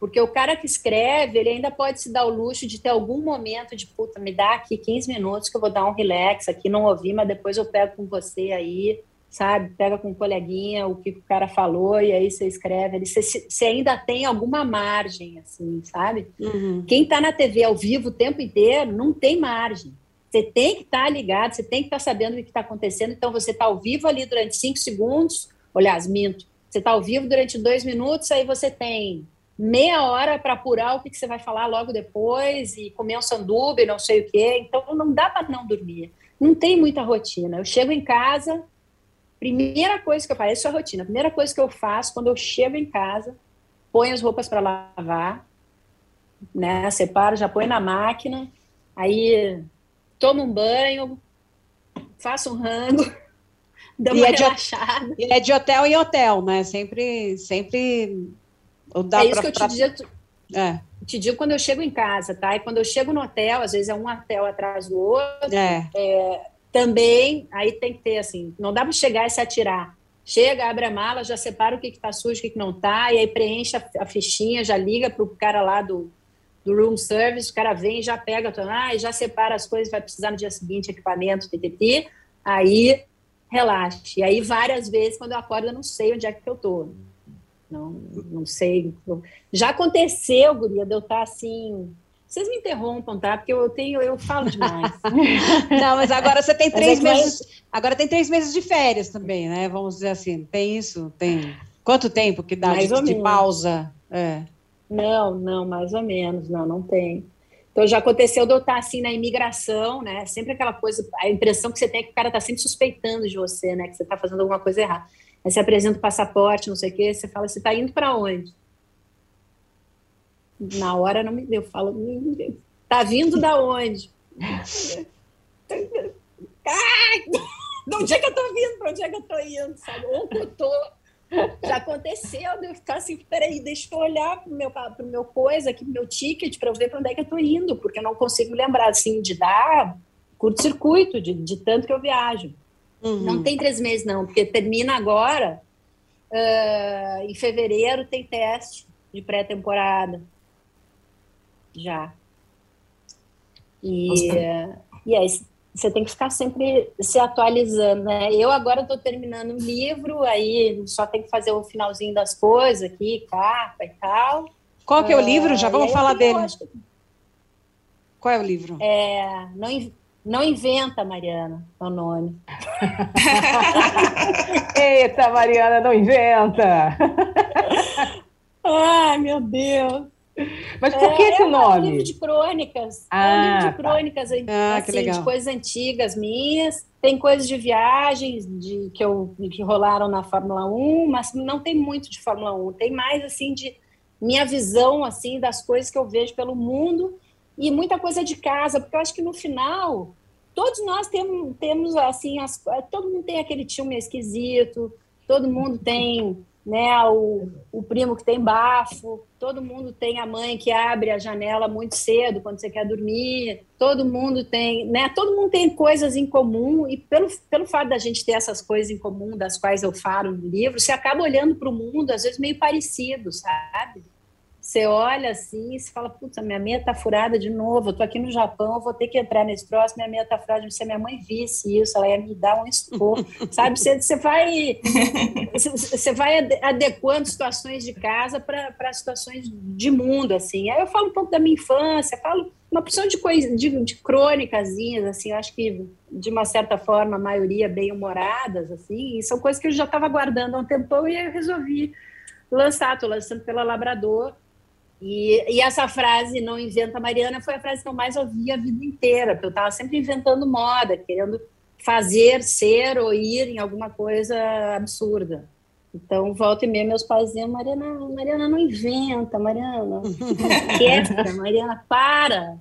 S3: porque o cara que escreve, ele ainda pode se dar o luxo de ter algum momento de, puta, me dá aqui 15 minutos que eu vou dar um relax aqui, não ouvi, mas depois eu pego com você aí, sabe? Pega com um coleguinha o que o cara falou e aí você escreve. Você, você ainda tem alguma margem, assim, sabe? Uhum. Quem está na TV ao vivo o tempo inteiro não tem margem. Você tem que estar tá ligado, você tem que estar tá sabendo o que está acontecendo. Então, você está ao vivo ali durante cinco segundos. Aliás, minto. Você está ao vivo durante dois minutos, aí você tem meia hora para apurar o que, que, você vai falar logo depois e comer um sanduíche, não sei o quê. Então, não dá para não dormir. Não tem muita rotina. Eu chego em casa, primeira coisa que eu faço, isso é a rotina. A primeira coisa que eu faço quando eu chego em casa, ponho as roupas para lavar, né? Separo, já põe na máquina, aí tomo um banho, faço um rango, <laughs> dou uma é relaxada.
S4: De, e é de hotel em hotel, né? Sempre, sempre.
S3: É isso pra, que eu te pra... digo. É. Te digo quando eu chego em casa, tá? E quando eu chego no hotel, às vezes é um hotel atrás do outro. É. é também, aí tem que ter assim, não dá para chegar e se atirar. Chega, abre a mala, já separa o que está sujo, o que, que não está, e aí preenche a, a fichinha, já liga para o cara lá do, do room service, o cara vem, já pega, ah, já separa as coisas, vai precisar no dia seguinte equipamento, TTT, aí relaxe. E aí várias vezes quando eu acordo eu não sei onde é que eu tô. Não, não sei. Já aconteceu, guria, de eu estar assim, vocês me interrompam, tá? Porque eu tenho, eu falo demais. <laughs>
S4: Não, mas agora você tem é três meses. Agora tem três meses de férias também, né? Vamos dizer assim. Tem isso? Tem. Quanto tempo que dá de, de pausa? É.
S3: Não, não, mais ou menos, não, não tem. Então já aconteceu de eu estar assim na imigração, né? Sempre aquela coisa, a impressão que você tem é que o cara está sempre suspeitando de você, né? Que você está fazendo alguma coisa errada. Aí você apresenta o passaporte, não sei o quê, você fala, você está indo para onde? Na hora não me deu, falo, tá vindo da onde? Ai, de onde é que eu tô vindo? Para onde é que eu tô indo? Sabe? Onde eu tô? Já aconteceu de eu ficar assim, peraí, deixa eu olhar pro meu, meu coisa aqui, pro meu ticket, para eu ver para onde é que eu tô indo, porque eu não consigo lembrar, assim, de dar curto-circuito, de, de tanto que eu viajo. Uhum. Não tem três meses, não, porque termina agora, uh, em fevereiro tem teste de pré-temporada. Já. E, uh, e isso você tem que ficar sempre se atualizando, né? Eu agora estou terminando um livro, aí só tem que fazer o finalzinho das coisas aqui, capa e tal.
S4: Qual que é o livro? Já vamos falar dele. Qual é o livro?
S3: É, não, não inventa, Mariana, é o nome. <laughs>
S2: Eita, Mariana, não inventa! <laughs>
S3: Ai, meu Deus!
S2: Mas por que é, esse nome? É
S3: um livro de crônicas. Ah, é um livro de ah, tá. crônicas, tá. assim, de coisas antigas minhas. Tem coisas de viagens de, que, eu, que rolaram na Fórmula 1, mas não tem muito de Fórmula 1. Tem mais, assim, de minha visão, assim, das coisas que eu vejo pelo mundo e muita coisa de casa, porque eu acho que no final todos nós temos, temos assim, as, todo mundo tem aquele tio meio esquisito, todo mundo tem né? O, o primo que tem bafo, todo mundo tem a mãe que abre a janela muito cedo quando você quer dormir, todo mundo tem, né? Todo mundo tem coisas em comum e pelo, pelo fato da gente ter essas coisas em comum, das quais eu falo no livro, você acaba olhando para o mundo às vezes meio parecido, sabe? Você olha assim e se fala, putz, a minha meia tá furada de novo, eu tô aqui no Japão, vou ter que entrar nesse próximo, minha meia tá furada, se a minha mãe visse isso, ela ia me dar um esporro, <laughs> sabe? Você, você vai você vai adequando situações de casa para situações de mundo, assim. Aí eu falo um pouco da minha infância, falo uma opção de coisa, de, de crônicazinhas, assim, acho que de uma certa forma a maioria bem humoradas, assim, e são coisas que eu já estava guardando há um tempão e eu resolvi lançar, estou lançando pela Labrador, e, e, essa frase, não inventa Mariana, foi a frase que eu mais ouvi a vida inteira, porque eu estava sempre inventando moda, querendo fazer, ser ou ir em alguma coisa absurda. Então, volta e meia, meus pais diziam, Mariana, Mariana não inventa, Mariana, quieta, <laughs> Mariana, para.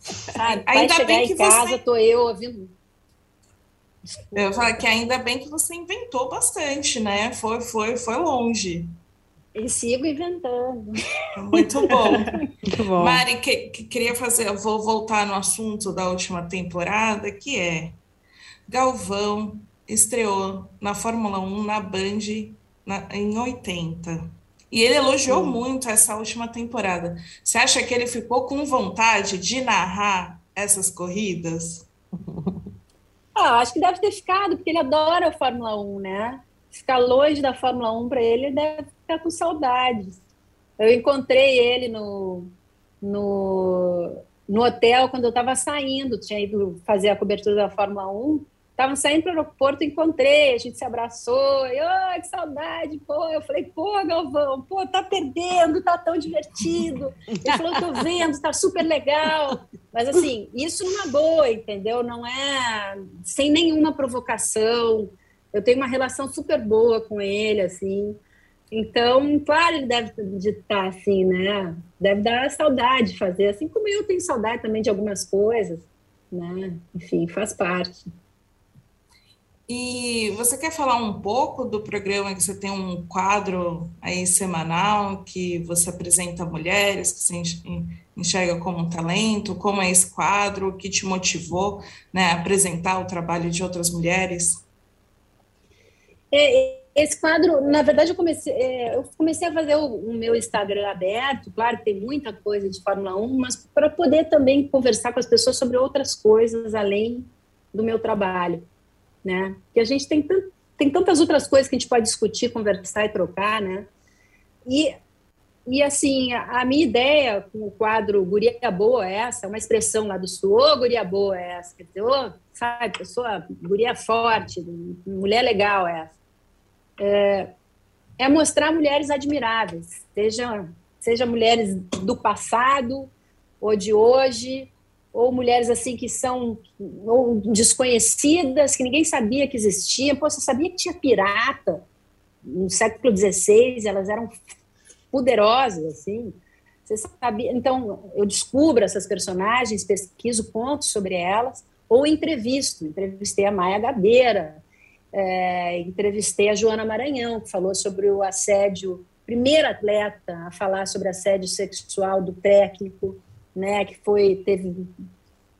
S3: Sabe? Vai ainda chegar bem em casa, você... tô eu ouvindo...
S1: Desculpa. Eu falo que ainda bem que você inventou bastante, né? Foi, foi, foi longe.
S3: E sigo inventando.
S1: Muito bom. Muito bom. Mari, que, que, queria fazer, eu vou voltar no assunto da última temporada, que é Galvão estreou na Fórmula 1 na Band na, em 80. E ele elogiou muito essa última temporada. Você acha que ele ficou com vontade de narrar essas corridas? <laughs>
S3: Ah, acho que deve ter ficado, porque ele adora a Fórmula 1, né? Ficar longe da Fórmula 1 para ele deve ficar com saudades. Eu encontrei ele no, no, no hotel quando eu estava saindo, tinha ido fazer a cobertura da Fórmula 1. Estava saindo para o aeroporto, encontrei, a gente se abraçou, e, oh, que saudade, pô. Eu falei, pô, Galvão, pô, tá perdendo, tá tão divertido. Ele falou, tô vendo, tá super legal. Mas, assim, isso numa boa, entendeu? Não é sem nenhuma provocação. Eu tenho uma relação super boa com ele, assim. Então, claro, ele deve estar assim, né? Deve dar saudade de fazer, assim como eu tenho saudade também de algumas coisas, né? Enfim, faz parte.
S1: E você quer falar um pouco do programa que você tem um quadro aí semanal que você apresenta mulheres, que você enxerga como um talento, como é esse quadro, o que te motivou né, a apresentar o trabalho de outras mulheres?
S3: É, esse quadro, na verdade, eu comecei, é, eu comecei a fazer o, meu Instagram aberto, claro tem muita coisa de Fórmula 1, mas para poder também conversar com as pessoas sobre outras coisas além do meu trabalho, né? Que a gente tem, tem tantas outras coisas que a gente pode discutir, conversar e trocar, né? E, e assim, a, a minha ideia com o quadro Guria Boa é essa, uma expressão lá do Sul, Guria Boa é essa, quer dizer, sabe, pessoa, guria forte, mulher legal é essa é, é mostrar mulheres admiráveis, seja, seja mulheres do passado ou de hoje, ou mulheres assim que são ou desconhecidas, que ninguém sabia que existiam. Pô, você sabia que tinha pirata no século XVI? Elas eram poderosas, assim. Você sabia? Então, eu descubro essas personagens, pesquiso pontos sobre elas, ou entrevisto. Entrevistei a Maia Gabeira, é, entrevistei a Joana Maranhão, que falou sobre o assédio, primeira atleta a falar sobre assédio sexual do técnico, né, que foi, teve,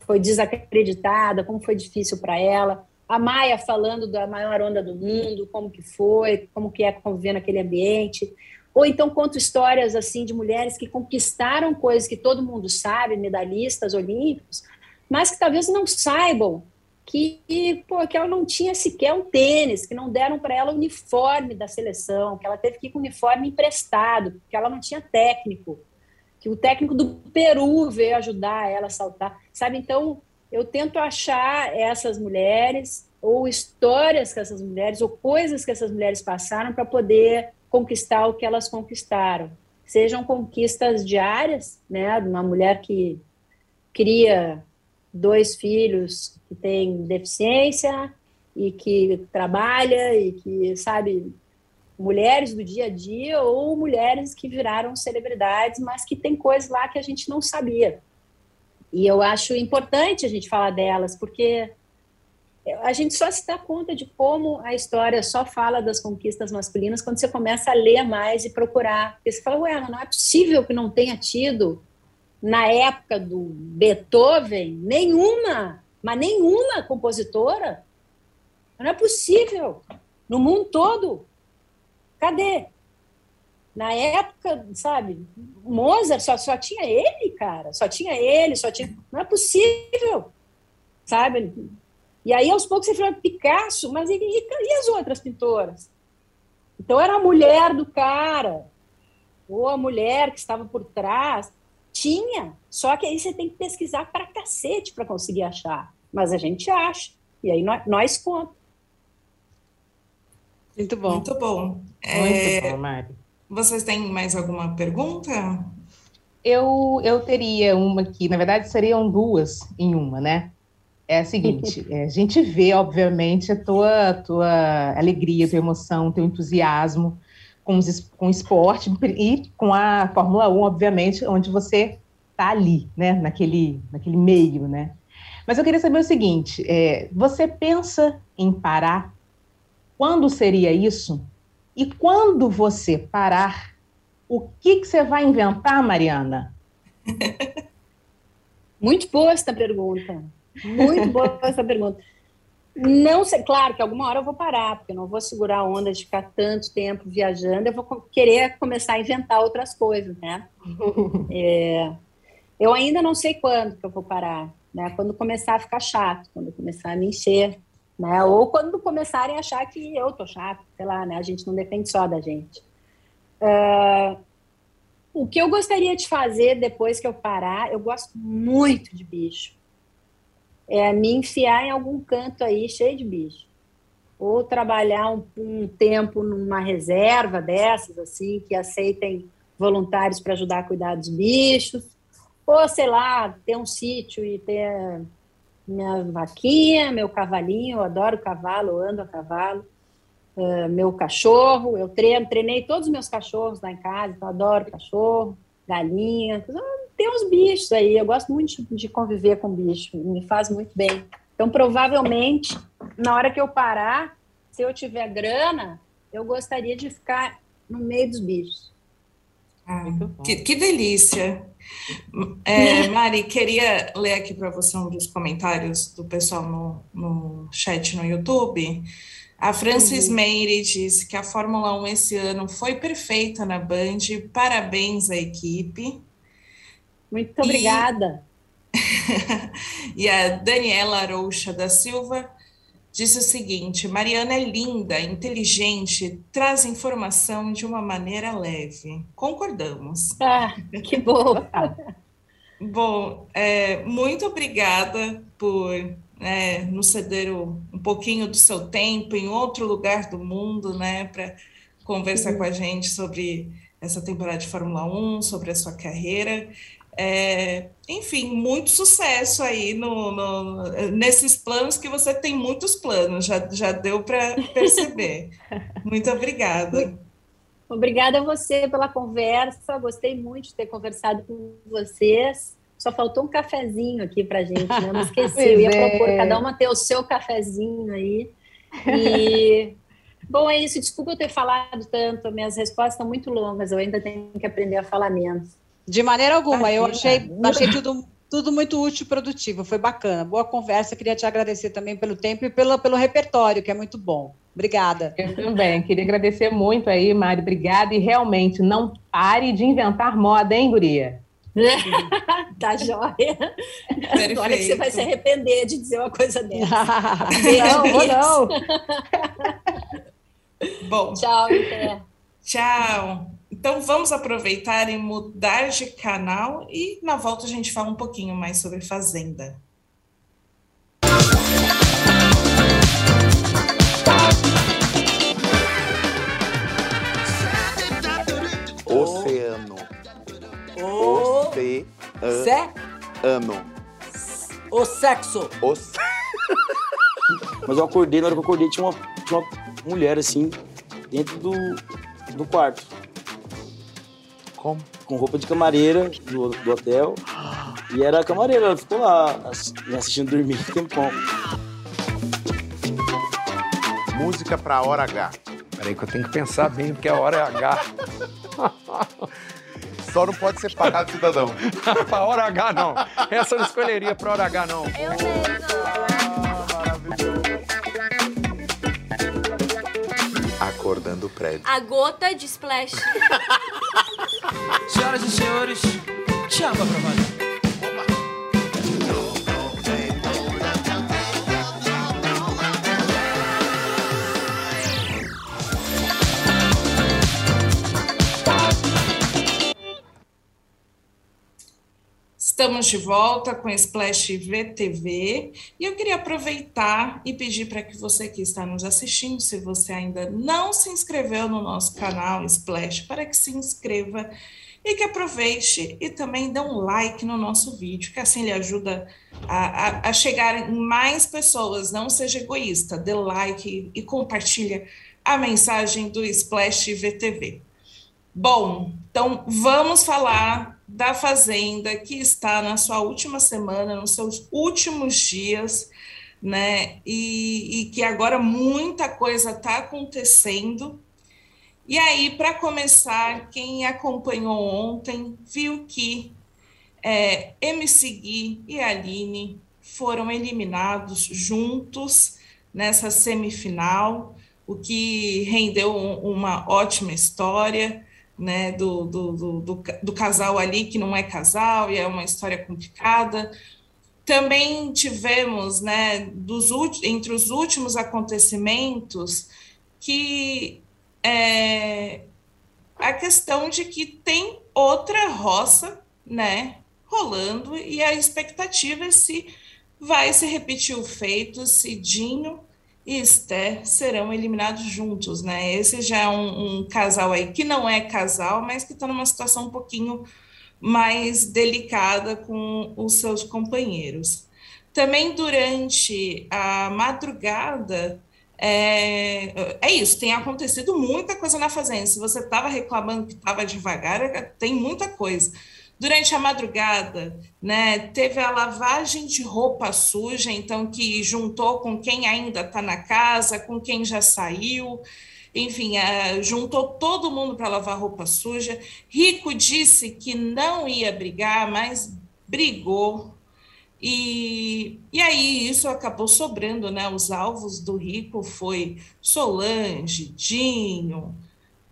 S3: foi desacreditada, como foi difícil para ela. A Maia falando da maior onda do mundo, como que foi, como que é conviver naquele ambiente. Ou então conto histórias assim de mulheres que conquistaram coisas que todo mundo sabe, medalhistas olímpicos, mas que talvez não saibam que, pô, que ela não tinha sequer um tênis, que não deram para ela o uniforme da seleção, que ela teve que ir com o uniforme emprestado, porque ela não tinha técnico, que o técnico do Peru veio ajudar ela a saltar, sabe? Então, eu tento achar essas mulheres, ou histórias que essas mulheres, ou coisas que essas mulheres passaram para poder conquistar o que elas conquistaram. Sejam conquistas diárias, né, de uma mulher que cria dois filhos que têm deficiência e que trabalha e que, sabe, mulheres do dia a dia ou mulheres que viraram celebridades, mas que tem coisas lá que a gente não sabia. E eu acho importante a gente falar delas, porque a gente só se dá conta de como a história só fala das conquistas masculinas quando você começa a ler mais e procurar. Porque você fala, ué, não é possível que não tenha tido, na época do Beethoven, nenhuma, mas nenhuma compositora. Não é possível. No mundo todo. Cadê? Na época, sabe, Mozart só, só tinha ele, cara. Só tinha ele, só tinha. Não é possível. Sabe? E aí, aos poucos, você fala, Picasso, mas e, e, e as outras pintoras? Então, era a mulher do cara, ou a mulher que estava por trás. Tinha, só que aí você tem que pesquisar para cacete para conseguir achar. Mas a gente acha, e aí nós, nós conta.
S1: Muito bom. Muito bom. É, Muito bom, Mari. Vocês têm mais alguma pergunta?
S2: Eu, eu teria uma aqui, na verdade seriam duas em uma, né? É a seguinte, <laughs> é, a gente vê, obviamente, a tua, tua alegria, tua emoção, teu entusiasmo com, os, com o esporte e com a Fórmula 1, obviamente, onde você está ali, né, naquele, naquele meio, né? Mas eu queria saber o seguinte, é, você pensa em parar? Quando seria isso? E quando você parar, o que, que você vai inventar, Mariana? <laughs>
S3: Muito boa essa pergunta. Muito boa essa pergunta. Não sei, claro que alguma hora eu vou parar, porque eu não vou segurar a onda de ficar tanto tempo viajando, eu vou querer começar a inventar outras coisas, né? <laughs> É, eu ainda não sei quando que eu vou parar, né? Quando começar a ficar chato, quando começar a me encher, né? Ou quando começarem a achar que eu tô chato, sei lá, né? A gente não depende só da gente. Uh, o que eu gostaria de fazer depois que eu parar, eu gosto muito de bicho é me enfiar em algum canto aí cheio de bicho. Ou trabalhar um, um tempo numa reserva dessas, assim, que aceitem voluntários para ajudar a cuidar dos bichos. Ou, sei lá, ter um sítio e ter minha vaquinha, meu cavalinho, eu adoro cavalo, eu ando a cavalo. Uh, meu cachorro, eu treino, treinei todos os meus cachorros lá em casa, então adoro cachorro, galinha, tem uns bichos aí, eu gosto muito de conviver com bicho, me faz muito bem. Então, provavelmente, na hora que eu parar, se eu tiver grana, eu gostaria de ficar no meio dos bichos.
S1: Ah, que, que, delícia! É, <laughs> Mari, queria ler aqui para você um dos comentários do pessoal no, no chat no YouTube. A Francis uhum. Meire disse que a Fórmula 1 esse ano foi perfeita na Band, parabéns à equipe.
S3: Muito obrigada. <laughs>
S1: E, a Daniela Arouxa da Silva disse o seguinte: Mariana é linda, inteligente, traz informação de uma maneira leve. Concordamos.
S3: Ah, que bom. <laughs>
S1: bom, é, muito obrigada por né, nos ceder o, um pouquinho do seu tempo em outro lugar do mundo, né, para conversar com a gente sobre essa temporada de Fórmula 1, sobre a sua carreira. É, enfim, muito sucesso aí no, no, nesses planos que você tem muitos planos, já, já deu para perceber. <laughs> muito obrigada.
S3: Obrigada a você pela conversa, gostei muito de ter conversado com vocês. Só faltou um cafezinho aqui para gente, né? Não esqueci, eu ia é. propor cada uma ter o seu cafezinho aí. E <laughs> Bom, é isso. Desculpa eu ter falado tanto. Minhas respostas estão muito longas. Eu ainda tenho que aprender a falar menos.
S4: De maneira alguma, eu achei, achei tudo, tudo muito útil e produtivo, foi bacana, boa conversa, queria te agradecer também pelo tempo e pelo, pelo repertório, que é muito bom. Obrigada.
S2: Eu também, queria agradecer muito aí, Mari, obrigada, e realmente, não pare de inventar moda, hein, guria? <laughs>
S3: tá joia. Perfeito. Olha que você vai se arrepender de dizer uma coisa dessa. <laughs>
S2: não, vou não. <laughs>
S1: Bom.
S3: Tchau,Ité.
S1: Tchau. Então vamos aproveitar e mudar de canal e na volta a gente fala um pouquinho mais sobre Fazenda.
S5: Oceano. O...
S6: Oceano. O sexo.
S5: O... <laughs> Mas eu acordei, na hora que eu acordei, tinha uma, tinha uma mulher assim, dentro do, do quarto.
S6: Como?
S5: Com roupa de camareira do, do hotel. E era a camareira, ela ficou lá assistindo dormir <laughs> um tempão.
S7: música para a hora H?
S8: Peraí que eu tenho que pensar bem, porque a hora é H. <laughs>
S7: Só não pode ser pagado cidadão. <laughs>
S8: pra hora H, não. Essa eu não escolheria pra hora H, não.
S9: Eu mesmo.
S7: Acordando o prédio.
S9: A gota de splash. <laughs>
S10: Senhoras e senhores, chama pra valer.
S1: Estamos de volta com Splash VTV e eu queria aproveitar e pedir para que você que está nos assistindo, se você ainda não se inscreveu no nosso canal Splash, para que se inscreva e que aproveite e também dê um like no nosso vídeo, que assim ele ajuda a, a, a chegar em mais pessoas. Não seja egoísta, dê like e, e compartilha a mensagem do Splash VTV. Bom, então vamos falar da Fazenda, que está na sua última semana, nos seus últimos dias, né? E, e que agora muita coisa está acontecendo. E aí, para começar, quem acompanhou ontem viu que é, MC Gui e Aline foram eliminados juntos nessa semifinal, o que rendeu uma ótima história né, do, do, do, do, casal ali que não é casal e é uma história complicada. Também tivemos, né, dos entre os últimos acontecimentos, que é, a questão de que tem outra roça, né, rolando e a expectativa é se vai se repetir o feito, se Dinho e Esther serão eliminados juntos, né? Esse já é um, um casal aí que não é casal, mas que está numa situação um pouquinho mais delicada com os seus companheiros. Também durante a madrugada, é, é isso, tem acontecido muita coisa na Fazenda. Se você estava reclamando que estava devagar, tem muita coisa. Durante a madrugada, né, teve a lavagem de roupa suja, então que juntou com quem ainda está na casa, com quem já saiu, enfim, é, juntou todo mundo para lavar roupa suja. Rico disse que não ia brigar, mas brigou. E, e aí isso acabou sobrando, né? Os alvos do Rico foi Solange, Dinho,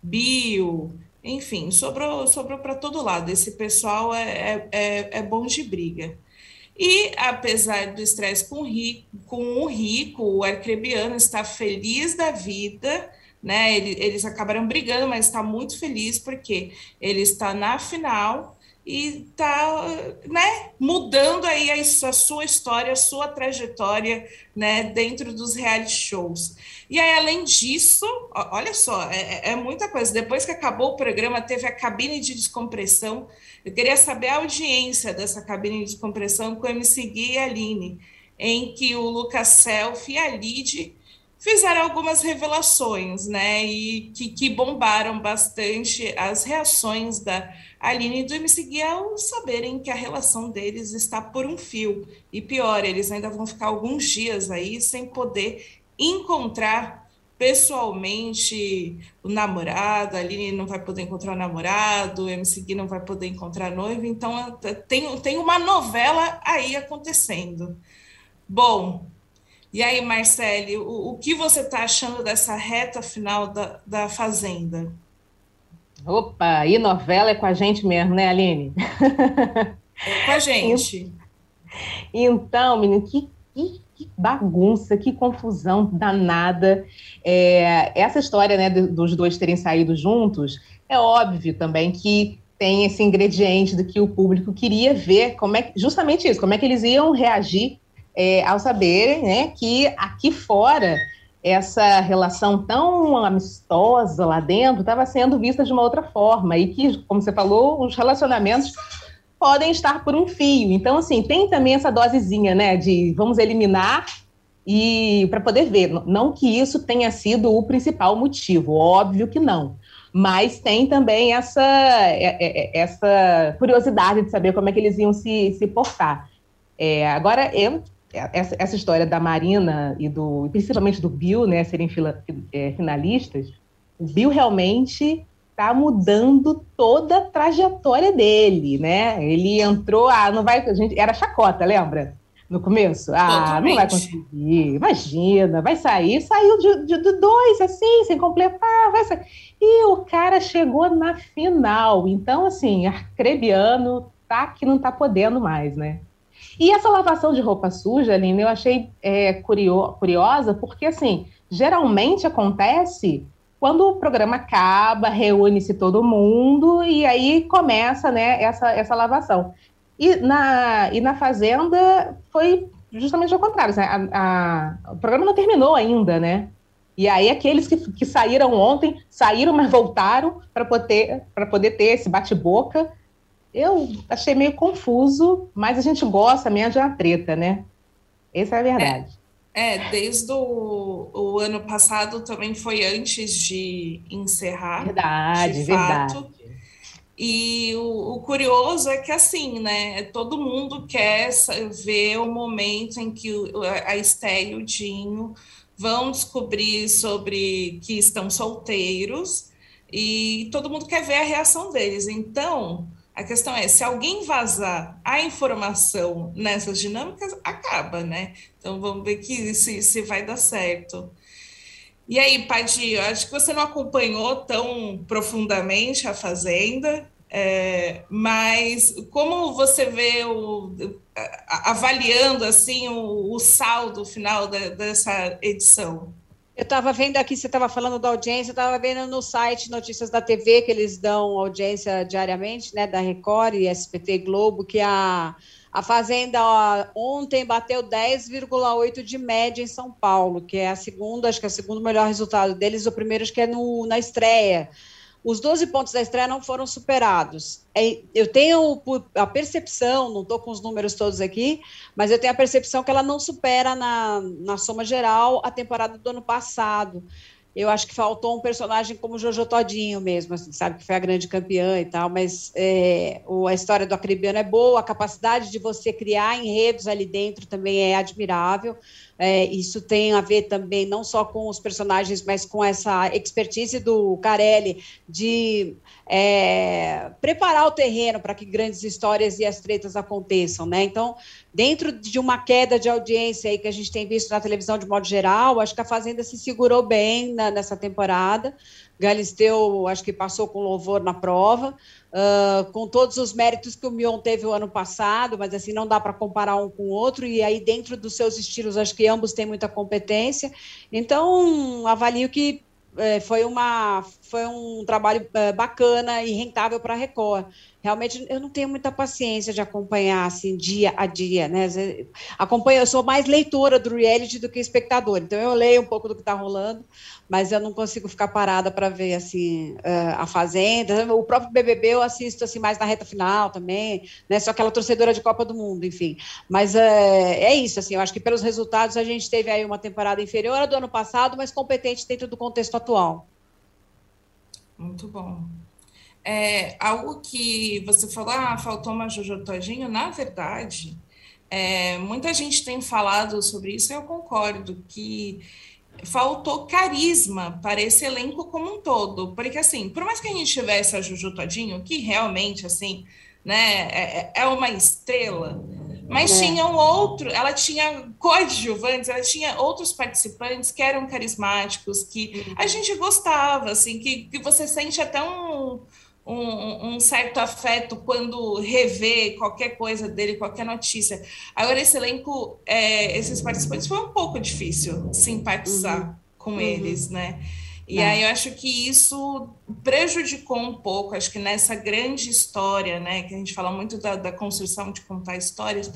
S1: Bio, enfim, sobrou, sobrou para todo lado. Esse pessoal é, é, é, é bom de briga. E, apesar do estresse com, com, o rico, o arcrebiano está feliz da vida, né? Eles, eles acabaram brigando, mas está muito feliz porque ele está na final e está né, mudando aí a, a, sua história, a sua trajetória né, dentro dos reality shows. E aí, além disso, olha só, é, é, é, muita coisa. Depois que acabou o programa, teve a cabine de descompressão. Eu queria saber a audiência dessa cabine de descompressão com o MC Gui e a Aline, em que o Lucas Self e a Lid fizeram algumas revelações, né? E que, que bombaram bastante as reações da Aline e do MC Gui ao saberem que a relação deles está por um fio. E pior, eles ainda vão ficar alguns dias aí sem poder encontrar pessoalmente o namorado, a Aline não vai poder encontrar o namorado, o MC Gui não vai poder encontrar a noiva, então tem, tem uma novela aí acontecendo. Bom, e aí, Marcele, o, o que você está achando dessa reta final da, da Fazenda?
S2: Opa, e novela é com a gente mesmo, né, Aline?
S1: É com a gente.
S2: Então, menino, que, que, que bagunça, que confusão danada. É, essa história né, dos dois terem saído juntos, é óbvio também que tem esse ingrediente do que o público queria ver, como é justamente isso, como é que eles iam reagir é, ao saberem né, que aqui fora essa relação tão amistosa lá dentro estava sendo vista de uma outra forma e que, como você falou, os relacionamentos podem estar por um fio. Então, assim, tem também essa dosezinha, né, de vamos eliminar e para poder ver. Não que isso tenha sido o principal motivo, óbvio que não. Mas tem também essa, é, é, essa curiosidade de saber como é que eles iam se, se portar. É, agora, eu essa, essa história da Marina e do principalmente do Bill, né, serem fila, é, finalistas, o Bill realmente está mudando toda a trajetória dele, né? Ele entrou, ah, não vai, a gente era chacota, lembra? No começo, ah, Totalmente. não vai conseguir, imagina, vai sair, saiu de, de, de, dois, assim, sem completar, vai sair. E o cara chegou na final, então, assim, arcrebiano tá que não tá podendo mais, né? E essa lavação de roupa suja, Aline, eu achei é, curio, curiosa, porque, assim, geralmente acontece quando o programa acaba, reúne-se todo mundo e aí começa né, essa, essa lavação. E na, e na Fazenda foi justamente o contrário. Né? A, a, o programa não terminou ainda, né? E aí aqueles que, que saíram ontem, saíram, mas voltaram para poder, poder ter esse bate-boca. Eu achei meio confuso, mas a gente gosta mesmo de uma treta, né? Essa é a verdade.
S1: É, é desde o, o ano passado também foi antes de encerrar.
S2: Verdade, de fato. verdade.
S1: E o, o, curioso é que, assim, né, todo mundo quer ver o momento em que a Esté e o Dinho vão descobrir sobre que estão solteiros e todo mundo quer ver a reação deles. Então, a questão é, se alguém vazar a informação nessas dinâmicas, acaba, né? Então, vamos ver que se, se vai dar certo. E aí, Padir, acho que você não acompanhou tão profundamente a Fazenda, é, mas como você vê o, avaliando assim o, o saldo final de, dessa edição?
S4: Eu estava vendo aqui, você estava falando da audiência, eu estava vendo no site Notícias da TV, que eles dão audiência diariamente, né, da Record e SPT Globo, que a, a Fazenda ó, ontem bateu 10,8 de média em São Paulo, que é a segunda, acho que é o segundo melhor resultado deles, o primeiro acho que é no, na estreia. Os 12 pontos da estreia não foram superados. É, eu tenho a percepção, não estou com os números todos aqui, mas eu tenho a percepção que ela não supera na, na soma geral a temporada do ano passado. Eu acho que faltou um personagem como Jojo Todinho mesmo, assim, sabe, que foi a grande campeã e tal, mas é, a história do Acribiano é boa, a capacidade de você criar enredos ali dentro também é admirável. É, isso tem a ver também não só com os personagens, mas com essa expertise do Carelli de é, preparar o terreno para que grandes histórias e as tretas aconteçam, né? Então, dentro de uma queda de audiência aí que a gente tem visto na televisão de modo geral, acho que a Fazenda se segurou bem na, nessa temporada. Galisteu, acho que passou com louvor na prova, uh, com todos os méritos que o Mion teve o ano passado, mas assim não dá para comparar um com o outro, e aí dentro dos seus estilos, acho que ambos têm muita competência. Então, avalio que é, foi, uma, foi um trabalho é, bacana e rentável para a Record. Realmente, eu não tenho muita paciência de acompanhar assim, dia a dia. Né? Acompanho, eu sou mais leitora do reality do que espectador, então eu leio um pouco do que está rolando, mas eu não consigo ficar parada para ver assim é, a Fazenda. O próprio BBB eu assisto assim, mais na reta final também, né? só aquela torcedora de Copa do Mundo, enfim. Mas é, é isso, assim, eu acho que pelos resultados a gente teve aí uma temporada inferior à do ano passado, mas competente dentro do contexto atual.
S1: Muito bom. É, algo que você falou, ah, faltou uma Jojo Todinho, na verdade, é, muita gente tem falado sobre isso e eu concordo que faltou carisma para esse elenco como um todo, porque assim, por mais que a gente tivesse a Juju Todinho, que realmente assim, né, é, é uma estrela, mas é. tinham outro, ela tinha coadjuvantes, ela tinha outros participantes que eram carismáticos, que a gente gostava, assim, que, que você sente até um, um, um, certo afeto quando revê qualquer coisa dele, qualquer notícia. Agora, esse elenco, é, esses participantes, foi um pouco difícil simpatizar uhum. com uhum. eles, né? E é. aí eu acho que isso prejudicou um pouco, acho que nessa grande história, né, que a gente fala muito da, da construção de contar histórias,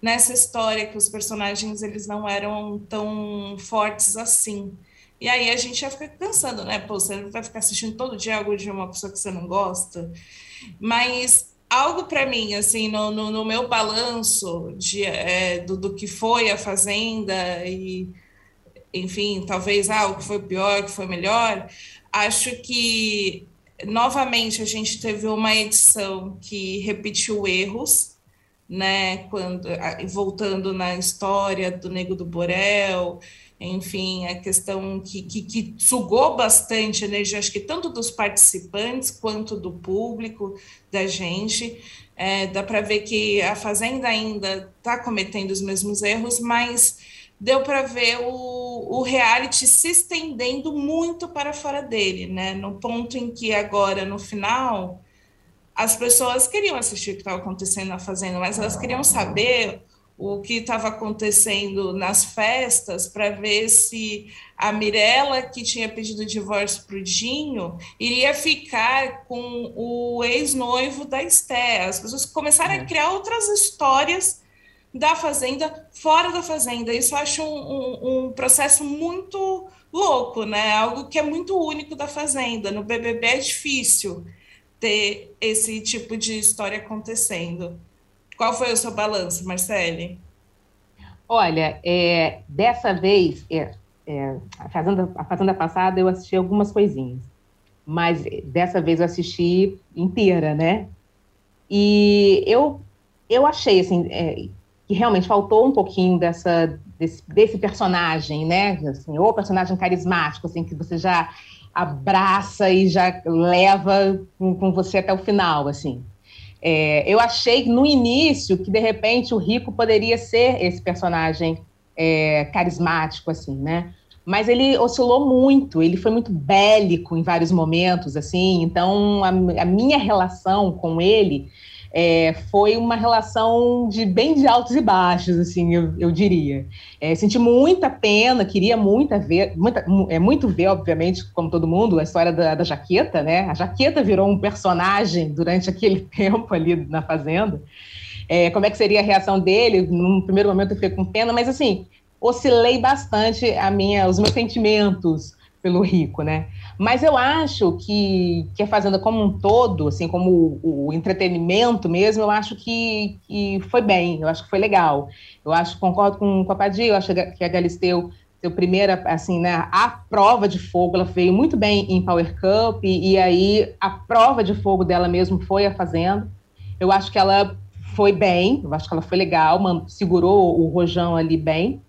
S1: nessa história que os personagens eles não eram tão fortes assim. E aí a gente já fica cansando, né? Pô, você vai ficar assistindo todo dia algo de uma pessoa que você não gosta. Mas algo para mim, assim, no, no, no, meu balanço de, é, do, do que foi a Fazenda e enfim, talvez ah, o que foi pior, o que foi melhor. Acho que novamente a gente teve uma edição que repetiu erros, né? Quando voltando na história do Nego do Borel, enfim, a questão que, que, que, sugou bastante energia, acho que tanto dos participantes quanto do público, da gente. É, dá para ver que a Fazenda ainda está cometendo os mesmos erros, mas deu para ver o, o reality se estendendo muito para fora dele, né? No ponto em que agora, no final, as pessoas queriam assistir o que estava acontecendo na Fazenda, mas elas queriam saber o que estava acontecendo nas festas para ver se a Mirella, que tinha pedido divórcio para o Dinho, iria ficar com o ex-noivo da Esté. As pessoas começaram é. a criar outras histórias da Fazenda fora da Fazenda. Isso eu acho um, um, um processo muito louco, né? Algo que é muito único da Fazenda. No BBB é difícil ter esse tipo de história acontecendo. Qual foi o seu balanço, Marcele?
S2: Olha, é, dessa vez, é, é, a, fazenda, a Fazenda passada eu assisti algumas coisinhas, mas dessa vez eu assisti inteira, né? E eu, eu achei, assim, é, que realmente faltou um pouquinho dessa, desse, desse personagem, né? Assim, ou personagem carismático, assim, que você já abraça e já leva com, com você até o final, assim. É, eu achei no início que de repente o Rico poderia ser esse personagem é, carismático, assim, né? Mas ele oscilou muito, ele foi muito bélico em vários momentos, assim. Então a, a minha relação com ele é, foi uma relação de bem de altos e baixos, assim, eu, eu diria. É, senti muita pena, queria muito ver, muita, é, muito ver, obviamente, como todo mundo, a história da, da jaqueta, né? A jaqueta virou um personagem durante aquele <laughs> tempo ali na Fazenda. É, como é que seria a reação dele? Num primeiro momento eu fiquei com pena, mas assim, oscilei bastante a minha, os meus sentimentos pelo Rico, né? Mas eu acho que, que a Fazenda como um todo, assim, como o, o entretenimento mesmo, eu acho que, que foi bem, eu acho que foi legal. Eu acho, concordo com, com a Padia, eu acho que a Galisteu seu primeira, assim, né, a prova de fogo, ela veio muito bem em Power Cup, e, e aí a prova de fogo dela mesmo foi a Fazenda. Eu acho que ela foi bem, eu acho que ela foi legal, segurou o Rojão ali bem.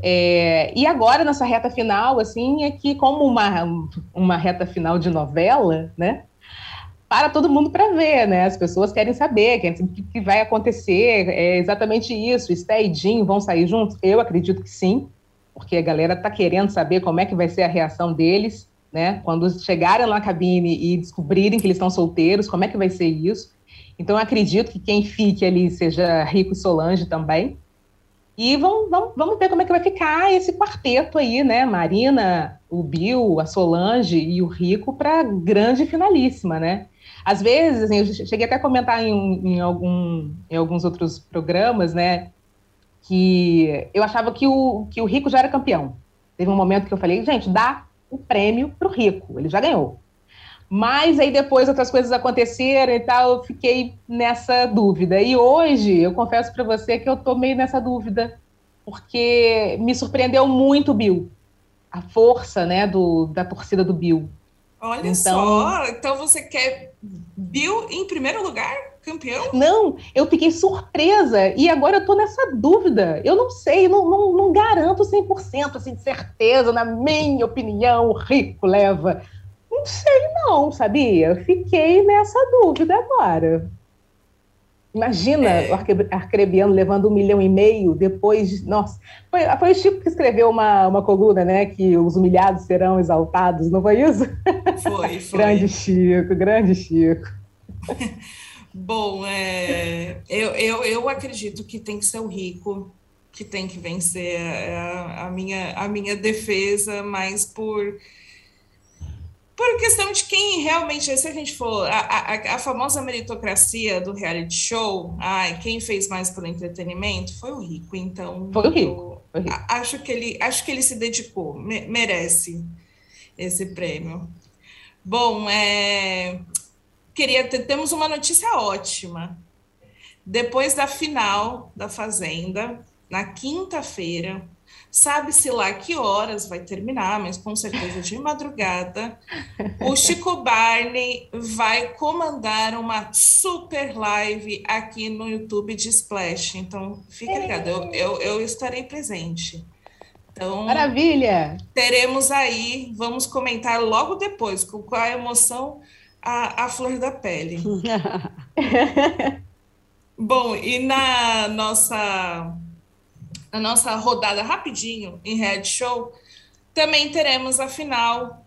S2: É, e agora, nessa reta final, assim, é que como uma, uma reta final de novela, né? Para todo mundo para ver, né? As pessoas querem saber o que, que, vai acontecer. É exatamente isso. Esté e Dinho vão sair juntos? Eu acredito que sim, porque a galera está querendo saber como é que vai ser a reação deles, né? Quando chegarem na cabine e descobrirem que eles estão solteiros, como é que vai ser isso? Então, acredito que quem fique ali seja Rico e Solange também, e vamos, vamos, vamos ver como é que vai ficar esse quarteto aí, né? Marina, o Bill, a Solange e o Rico para grande finalíssima, né? Às vezes, assim, eu cheguei até a comentar em, em, algum, em alguns outros programas, né? Que eu achava que o, que o Rico já era campeão. Teve um momento que eu falei, gente, dá o prêmio para o Rico, ele já ganhou. Mas aí depois outras coisas aconteceram e tal, eu fiquei nessa dúvida. E hoje, eu confesso para você que eu tô meio nessa dúvida, porque me surpreendeu muito o Bill. A força, né, do, da torcida do Bill.
S1: Olha então, só, então você quer Bill em primeiro lugar, campeão?
S2: Não, eu fiquei surpresa e agora eu tô nessa dúvida. Eu não sei, não, não, não garanto 100% assim, de certeza, na minha opinião, o Rico leva não sei, não, sabia? Fiquei nessa dúvida agora. Imagina é. o arcrebiano levando um milhão e meio depois. De, nossa, foi, foi o Chico que escreveu uma, uma coluna, né? Que os humilhados serão exaltados, não foi isso?
S1: Foi, <laughs> foi.
S2: grande Chico, grande Chico. <laughs>
S1: Bom, é, eu, eu, eu acredito que tem que ser o rico que tem que vencer é a, a, minha, a minha defesa, mas por por questão de quem realmente, se a gente for, a, a, a, famosa meritocracia do reality show, ai, quem fez mais pelo entretenimento foi o Rico, então.
S2: Foi o Rico. Foi o rico.
S1: Acho, que ele, acho que ele se dedicou, me, merece esse prêmio. Bom, é, queria ter, temos uma notícia ótima. Depois da final da Fazenda, na quinta-feira, Sabe-se lá que horas vai terminar, mas com certeza de madrugada. O Chico Barney vai comandar uma super live aqui no YouTube de Splash. Então, fique ligado, eu, eu, eu estarei presente. Então,
S2: Maravilha!
S1: Teremos aí, vamos comentar logo depois, com qual a emoção a, a flor da pele. <laughs> Bom, e na nossa na nossa rodada rapidinho em Red Show, também teremos a final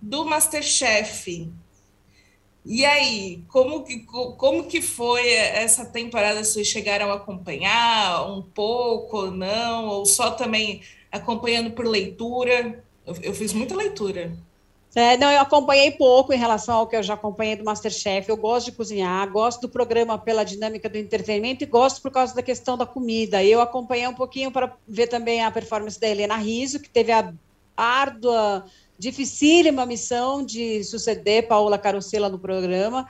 S1: do Masterchef. E aí, como que, como que foi essa temporada? Vocês chegaram a acompanhar um pouco ou não? Ou só também acompanhando por leitura? Eu, eu fiz muita leitura.
S4: É, não, eu acompanhei pouco em relação ao que eu já acompanhei do Masterchef. Eu gosto de cozinhar, gosto do programa pela dinâmica do entretenimento e gosto por causa da questão da comida. Eu acompanhei um pouquinho para ver também a performance da Helena Riso, que teve a árdua, dificílima missão de suceder Paola Carosella no programa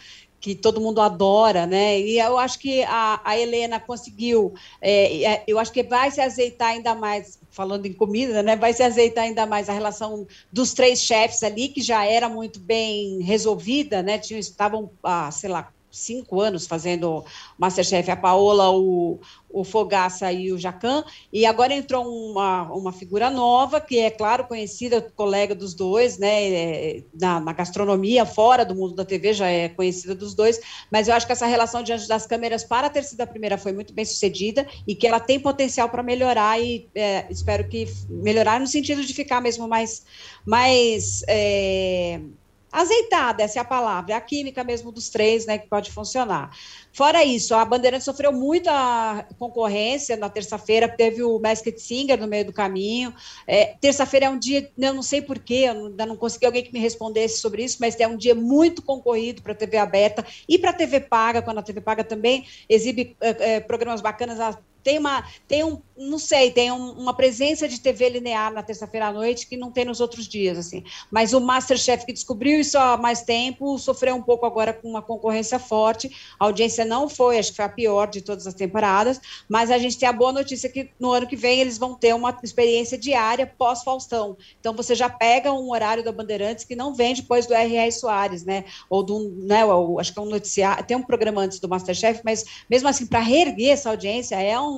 S4: que todo mundo adora, né? E eu acho que a, a Helena conseguiu, é, é, eu acho que vai se azeitar ainda mais, falando em comida, né? Vai se azeitar ainda mais a relação dos três chefes ali, que já era muito bem resolvida, né? Tinham, estavam, ah, sei lá, cinco anos fazendo Masterchef, a Paola, o, o Fogaça e o Jacan, e agora entrou uma, uma figura nova, que é, claro, conhecida, colega dos dois, né, é, na, na, gastronomia, fora do mundo da TV, já é conhecida dos dois, mas eu acho que essa relação diante das câmeras para ter sido a primeira foi muito bem sucedida, e que ela tem potencial para melhorar, e é, espero que melhorar no sentido de ficar mesmo mais, mais é, azeitada, essa é a palavra, é a química mesmo dos três, né, que pode funcionar. Fora isso, a Bandeirante sofreu muita concorrência na terça-feira, teve o Masked Singer no meio do caminho. É, terça-feira é um dia, eu não sei porquê, eu ainda não consegui alguém que me respondesse sobre isso, mas é um dia muito concorrido para a TV aberta e para a TV paga, quando a TV paga também exibe é, programas bacanas, tem uma, tem um, não sei, tem um, uma presença de TV linear na terça-feira à noite que não tem nos outros dias, assim. Mas o Masterchef que descobriu isso há mais tempo sofreu um pouco agora com uma concorrência forte. A audiência não foi, acho que foi a pior de todas as temporadas, mas a gente tem a boa notícia que no ano que vem eles vão ter uma experiência diária pós-Faustão. Então você já pega um horário da Bandeirantes que não vem depois do R.R. Soares, né? Ou do, né, acho que é um noticiário, tem um programa antes do Masterchef, mas mesmo assim, para reerguer essa audiência é um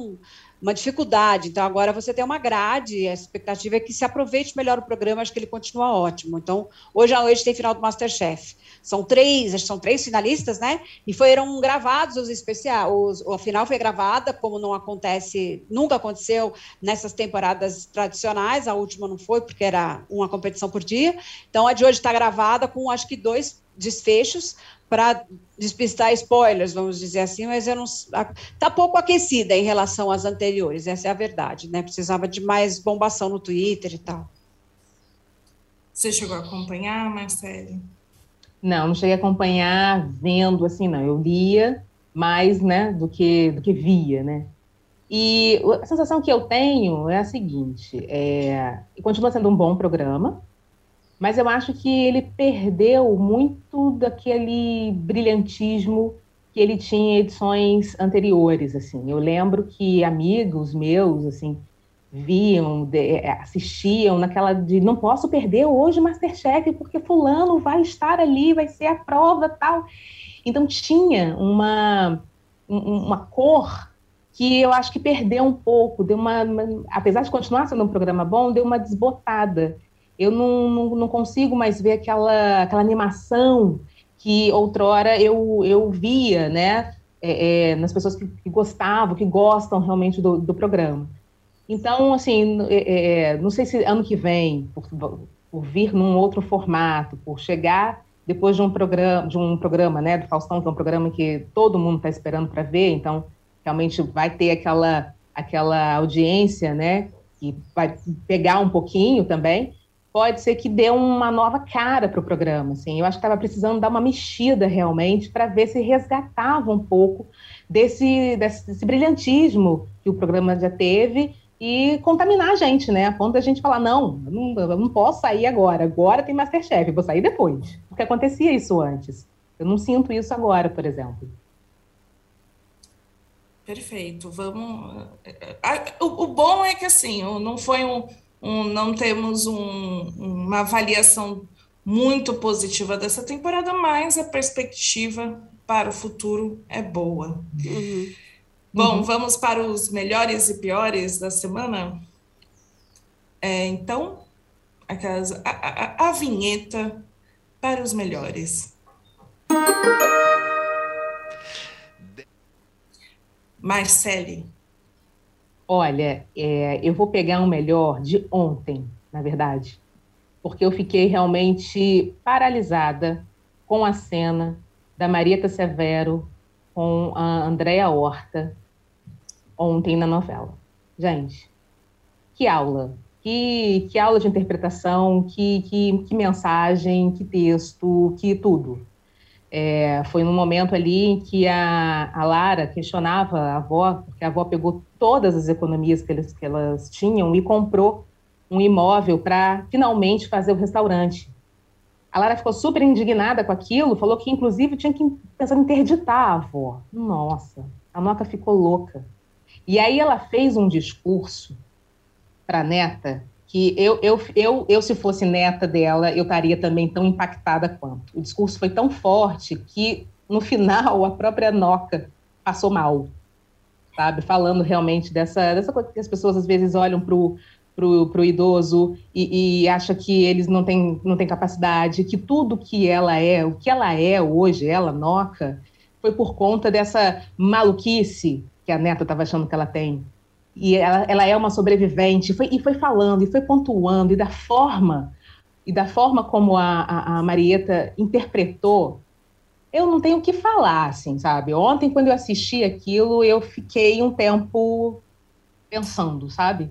S4: uma dificuldade. Então, agora você tem uma grade, a expectativa é que se aproveite melhor o programa, acho que ele continua ótimo. Então, hoje à noite tem final do Masterchef. São três, são três finalistas, né? E foram gravados os especiais. A final foi gravada, como não acontece, nunca aconteceu nessas temporadas tradicionais. A última não foi, porque era uma competição por dia. Então, a de hoje está gravada com acho que dois desfechos para despistar spoilers, vamos dizer assim, mas eu não está pouco aquecida em relação às anteriores, essa é a verdade, né? Precisava de mais bombação no Twitter e tal.
S1: Você chegou a acompanhar, Marcele?
S2: Não, não cheguei a acompanhar vendo assim, não. Eu lia mais, né, do que do que via, né? E a sensação que eu tenho é a seguinte: é, continua sendo um bom programa, mas eu acho que ele perdeu muito daquele brilhantismo que ele tinha em edições anteriores, assim. Eu lembro que amigos meus, assim, viam, é, assistiam naquela de não posso perder hoje Masterchef porque fulano vai estar ali, vai ser a prova, tal. Então tinha uma uma cor que eu acho que perdeu um pouco, deu uma apesar de continuar sendo um programa bom, deu uma desbotada eu não, não, não consigo mais ver aquela, aquela animação que outrora eu, eu via, né, é, é, nas pessoas que, que, gostavam, que gostam realmente do, do programa. Então, assim, é, é não sei se ano que vem, por, por, vir num outro formato, por chegar depois de um programa, de um programa, né, do Faustão, que é um programa que todo mundo está esperando para ver, então realmente vai ter aquela aquela audiência, né, que vai pegar um pouquinho também pode ser que dê uma nova cara para o programa. Assim. Eu acho que estava precisando dar uma mexida realmente para ver se resgatava um pouco desse, desse, desse, brilhantismo que o programa já teve e contaminar a gente, né? A ponto da gente falar, não, eu não, eu não posso sair agora, agora tem Masterchef, vou sair depois. Porque acontecia isso antes. Eu não sinto isso agora, por exemplo.
S1: Perfeito. Vamos. O, o bom é que assim, não foi um, um não temos um, uma avaliação muito positiva dessa temporada, mas a perspectiva para o futuro é boa. Uhum. Bom, uhum. vamos para os melhores e piores da semana? É, então, aquelas, a, a, a vinheta para os melhores. Marcele.
S2: Olha, é, eu vou pegar um melhor de ontem, na verdade, porque eu fiquei realmente paralisada com a cena da Marieta Severo com a Andréa Horta ontem na novela. Gente, que aula, que, que aula de interpretação, que, que, que mensagem, que texto, que tudo. É, foi num momento ali em que a, a Lara questionava a avó, porque a avó pegou todas as economias que, eles, que elas tinham e comprou um imóvel para finalmente fazer o restaurante. A Lara ficou super indignada com aquilo, falou que inclusive tinha que pensar em interditar a avó. Nossa, a Noca ficou louca. E aí ela fez um discurso para a neta que eu, eu, eu, eu, se fosse neta dela, eu estaria também tão impactada quanto. O discurso foi tão forte que, no final, a própria Noca passou mal, sabe? Falando realmente dessa, dessa coisa que as pessoas às vezes olham para o pro, pro idoso e, e acha que eles não têm, não têm capacidade, que tudo que ela é, o que ela é hoje, ela, Noca, foi por conta dessa maluquice que a neta estava achando que ela tem, e ela, ela é uma sobrevivente, foi, e foi falando, e foi pontuando, e da forma, e da forma como a, a, a Marieta interpretou, eu não tenho o que falar, assim, sabe? Ontem, quando eu assisti aquilo, eu fiquei um tempo pensando, sabe?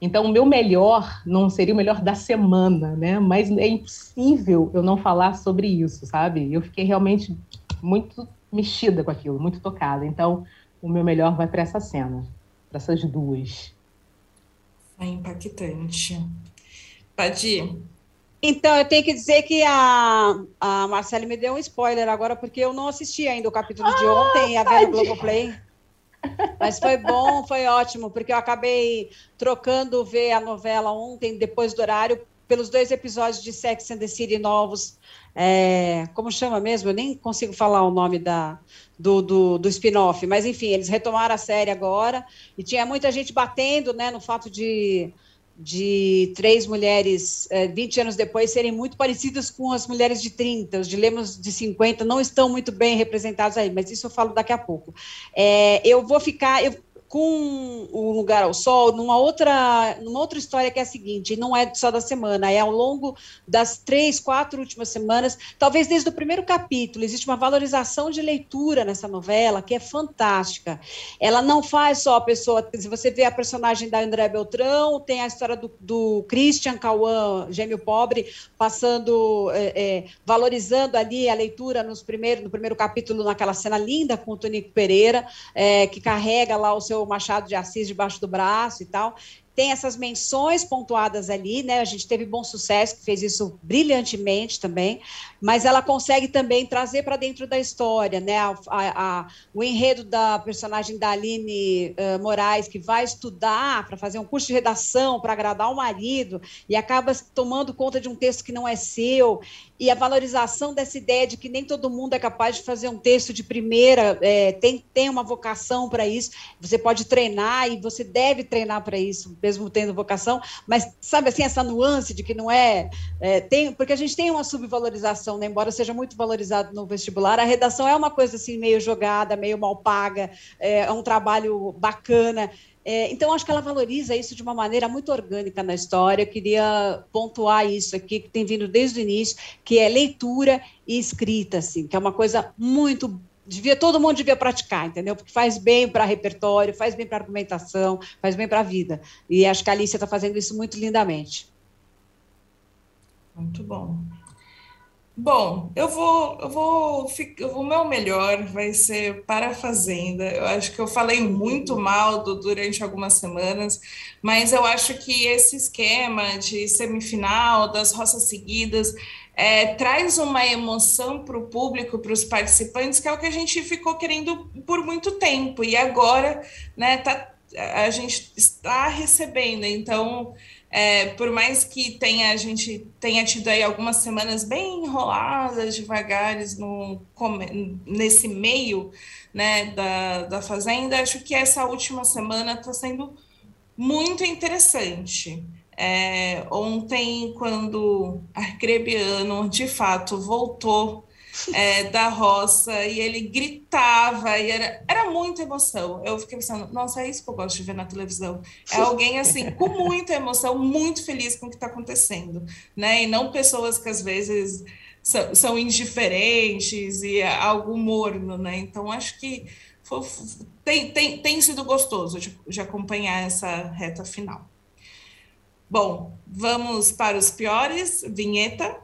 S2: Então, o meu melhor não seria o melhor da semana, né? Mas é impossível eu não falar sobre isso, sabe? Eu fiquei realmente muito mexida com aquilo, muito tocada. Então, o meu melhor vai para essa cena para essas duas?
S1: É impactante. Padi?
S4: Então, eu tenho que dizer que a, a Marcele me deu um spoiler agora, porque eu não assisti ainda o capítulo ah, de ontem, a ver no Globoplay. Mas foi bom, foi ótimo, porque eu acabei trocando ver a novela ontem, depois do horário, pelos dois episódios de Sex and the City novos. É, como chama mesmo? Eu nem consigo falar o nome da, do, do, do spin-off. Mas, enfim, eles retomaram a série agora e tinha muita gente batendo né, no fato de, de três mulheres, é, 20 anos depois, serem muito parecidas com as mulheres de 30. Os dilemas de 50 não estão muito bem representados aí, mas isso eu falo daqui a pouco. É, eu vou ficar. Eu, com o Lugar ao Sol numa outra, numa outra história que é a seguinte, não é só da semana, é ao longo das três, quatro últimas semanas, talvez desde o primeiro capítulo, existe uma valorização de leitura nessa novela que é fantástica. Ela não faz só a pessoa, se você vê a personagem da André Beltrão, tem a história do, do Christian Cauã, gêmeo pobre, passando, é, é, valorizando ali a leitura nos primeiros, no primeiro capítulo, naquela cena linda com o Tonico Pereira, é, que carrega lá o seu o Machado de Assis debaixo do braço e tal tem essas menções pontuadas ali, né? A gente teve bom sucesso, que fez isso brilhantemente também, mas ela consegue também trazer para dentro da história, né? A, a, a, o enredo da personagem da Aline uh, Moraes, que vai estudar para fazer um curso de redação para agradar o marido e acaba tomando conta de um texto que não é seu, e a valorização dessa ideia de que nem todo mundo é capaz de fazer um texto de primeira, é, tem, tem uma vocação para isso, você pode treinar e você deve treinar para isso mesmo tendo vocação, mas sabe assim, essa nuance de que não é, é, tem, porque a gente tem uma subvalorização, né? embora seja muito valorizado no vestibular, a redação é uma coisa assim meio jogada, meio mal paga, é, é um trabalho bacana. É, então, acho que ela valoriza isso de uma maneira muito orgânica na história. Eu queria pontuar isso aqui, que tem vindo desde o início, que é leitura e escrita, assim, que é uma coisa muito devia todo mundo devia praticar, entendeu? Porque faz bem para repertório, faz bem para argumentação, faz bem para a vida. E acho que a Alicia está fazendo isso muito lindamente.
S1: Muito bom. Bom, eu vou, eu vou, o meu melhor vai ser para a Fazenda. Eu acho que eu falei muito mal do, durante algumas semanas, mas eu acho que esse esquema de semifinal, das roças seguidas, é, traz uma emoção para o público, para os participantes, que é o que a gente ficou querendo por muito tempo. E agora, né, tá, a gente está recebendo. Então, é, por mais que tenha, a gente tenha tido aí algumas semanas bem enroladas, devagares no, nesse meio né, da, da Fazenda, acho que essa última semana está sendo muito interessante. É, ontem, quando Arcrebiano de fato voltou é, da roça e ele gritava e era, era muita emoção. Eu fiquei pensando, nossa, é isso que eu gosto de ver na televisão. É alguém assim, com muita emoção, muito feliz com o que está acontecendo, né? E não pessoas que às vezes são, são indiferentes e algo morno, né? Então acho que foi, tem, tem, tem sido gostoso de, de acompanhar essa reta final. Bom, vamos para os piores. Vinheta.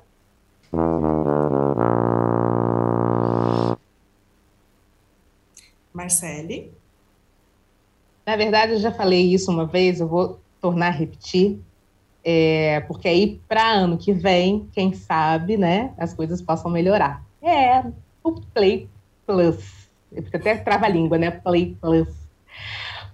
S1: Marcele?
S2: Na verdade, eu já falei isso uma vez, eu vou tornar a repetir, é, porque aí, para ano que vem, quem sabe, né, as coisas possam melhorar. É o Play Plus. Fica até trava-língua, né? Play Plus.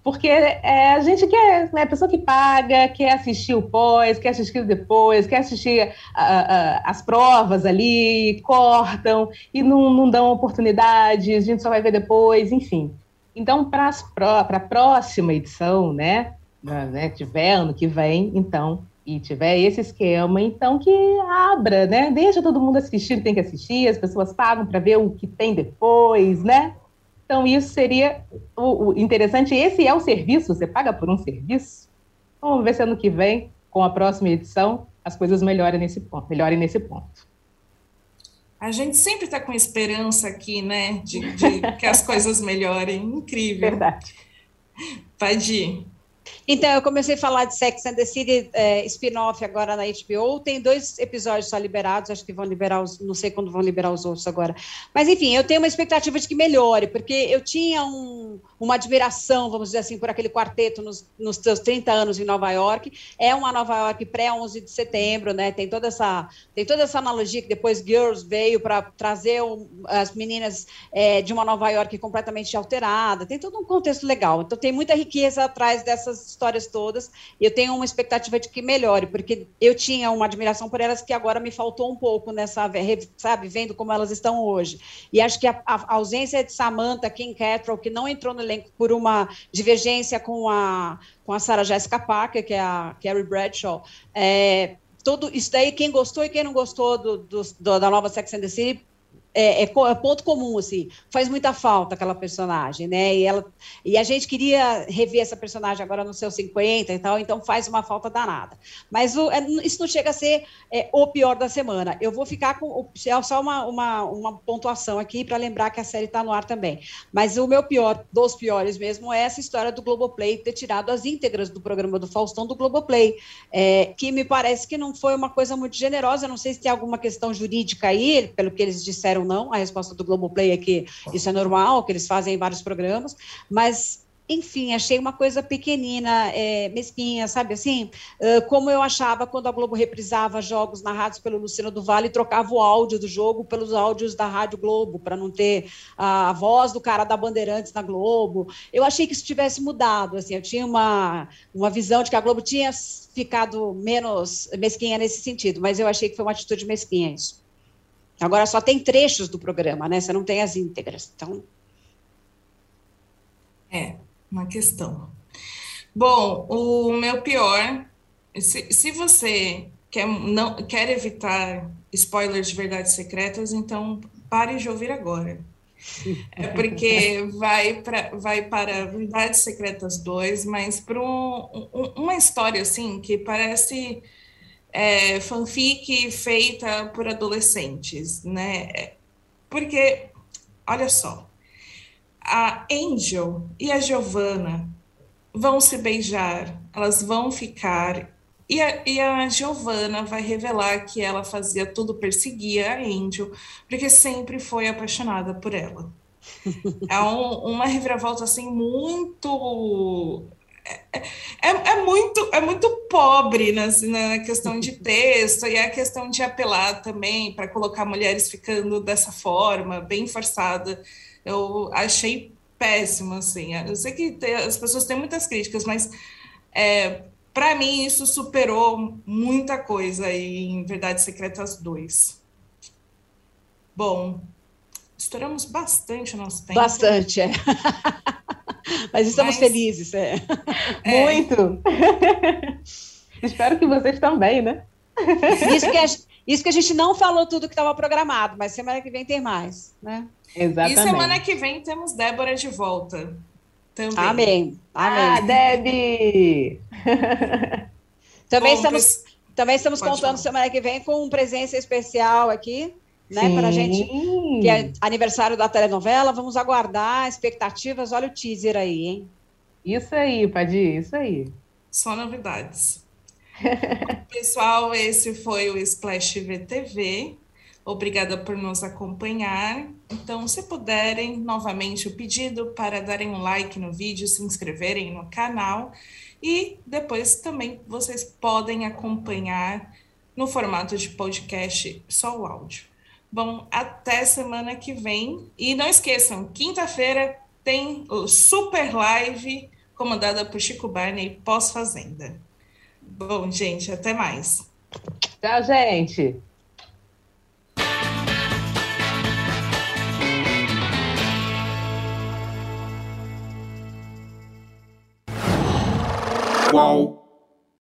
S2: Porque é, a gente quer, né, a pessoa que paga, quer assistir o pós, quer assistir o depois, quer assistir as provas ali, cortam e não, não dão oportunidade, a gente só vai ver depois, enfim. Então, para a próxima edição, né, né, tiver ano que vem, então, e tiver esse esquema, então que abra, né, deixa todo mundo assistir, tem que assistir, as pessoas pagam para ver o que tem depois, né, então, isso seria o, o, interessante. Esse é o serviço, você paga por um serviço. Vamos ver se ano que vem, com a próxima edição, as coisas melhorem nesse ponto. Melhorem nesse ponto.
S1: A gente sempre está com esperança aqui, né? De, de que as coisas melhorem. Incrível.
S2: Verdade.
S1: Pode
S4: então, eu comecei a falar de Sex and the City é, spin-off agora na HBO. Tem dois episódios só liberados, acho que vão liberar os. Não sei quando vão liberar os outros agora. Mas, enfim, eu tenho uma expectativa de que melhore, porque eu tinha um, uma admiração, vamos dizer assim, por aquele quarteto nos, nos seus 30 anos em Nova York. É uma Nova York pré-11 de setembro, né? Tem toda essa, tem toda essa analogia que depois Girls veio para trazer um, as meninas é, de uma Nova York completamente alterada. Tem todo um contexto legal. Então, tem muita riqueza atrás dessas histórias todas. E eu tenho uma expectativa de que melhore, porque eu tinha uma admiração por elas que agora me faltou um pouco nessa, sabe, vendo como elas estão hoje. E acho que a, a ausência de Samantha, Kim Cattrall, que não entrou no elenco por uma divergência com a, com a Sarah Jessica Parker, que é a Carrie Bradshaw, é, tudo isso daí, quem gostou e quem não gostou do, do, da nova Sex and the City é, é, é, ponto comum, assim, faz muita falta aquela personagem, né? E, ela, e a gente queria rever essa personagem agora no seu 50 e tal, então faz uma falta danada. Mas o, é, isso não chega a ser é, o pior da semana. Eu vou ficar com só uma, uma, uma pontuação aqui para lembrar que a série está no ar também. Mas o meu pior, dos piores mesmo, é essa história do Globoplay ter tirado as íntegras do programa do Faustão do Globoplay, é, que me parece que não foi uma coisa muito generosa. Não sei se tem alguma questão jurídica aí, pelo que eles disseram não. A resposta do Globoplay é que isso é normal, que eles fazem em vários programas, mas enfim, achei uma coisa pequenina, é, mesquinha, sabe assim? Uh, como eu achava quando a Globo reprisava jogos narrados pelo Luciano do Vale e trocava o áudio do jogo pelos áudios da Rádio Globo, para não ter a, a, voz do cara da Bandeirantes na Globo. Eu achei que isso tivesse mudado, assim, eu tinha uma, uma visão de que a Globo tinha ficado menos mesquinha nesse sentido, mas eu achei que foi uma atitude mesquinha isso. Agora só tem trechos do programa, né? Você não tem as íntegras. Então.
S1: É, uma questão. Bom, o meu pior, se, se você quer, não, quer evitar spoilers de verdades secretas, então pare de ouvir agora. <laughs> É porque vai, pra, vai para Verdades Secretas 2, mas para um, um, uma história assim que parece é, fanfic feita por adolescentes, né? Porque, olha só, a Angel e a Giovanna vão se beijar, elas vão ficar E a, e a Giovanna vai revelar que ela fazia tudo, perseguia a Angel, porque sempre foi apaixonada por ela. <laughs> É um, uma reviravolta assim muito é, é, é, muito é muito pobre na, na questão de texto e a questão de apelar também para colocar mulheres ficando dessa forma bem forçada. Eu achei péssimo assim. Eu sei que tem, as pessoas têm muitas críticas mas é, para mim isso superou muita coisa em Verdades Secretas 2 bom estouramos bastante o nosso tempo.
S4: Bastante é <laughs> Mas estamos Mas... felizes. É. <laughs>
S2: é. Muito. <laughs> Espero que vocês também, né?
S4: Isso que, a, isso que a gente não falou tudo que estava programado, mas semana que vem tem mais, né?
S1: Exatamente. E semana que vem temos Débora de volta. Também.
S4: Amém. Amém.
S2: Ah, Debbie!
S4: também, Bom, estamos, também estamos contando falar. semana que vem com presença especial aqui né? Para a gente, que é aniversário da telenovela, vamos aguardar expectativas. Olha o teaser aí, hein?
S2: Isso aí, Padir, isso aí.
S1: Só novidades. <laughs> Pessoal, esse foi o Splash VTV. Obrigada por nos acompanhar. Então, se puderem, novamente o pedido para darem um like no vídeo, se inscreverem no canal e depois também vocês podem acompanhar no formato de podcast só o áudio. Bom, até semana que vem. E não esqueçam, quinta-feira tem o Super Live comandada por Chico Barney pós-fazenda. Bom, gente, até mais.
S2: Tchau, gente.
S7: Qual?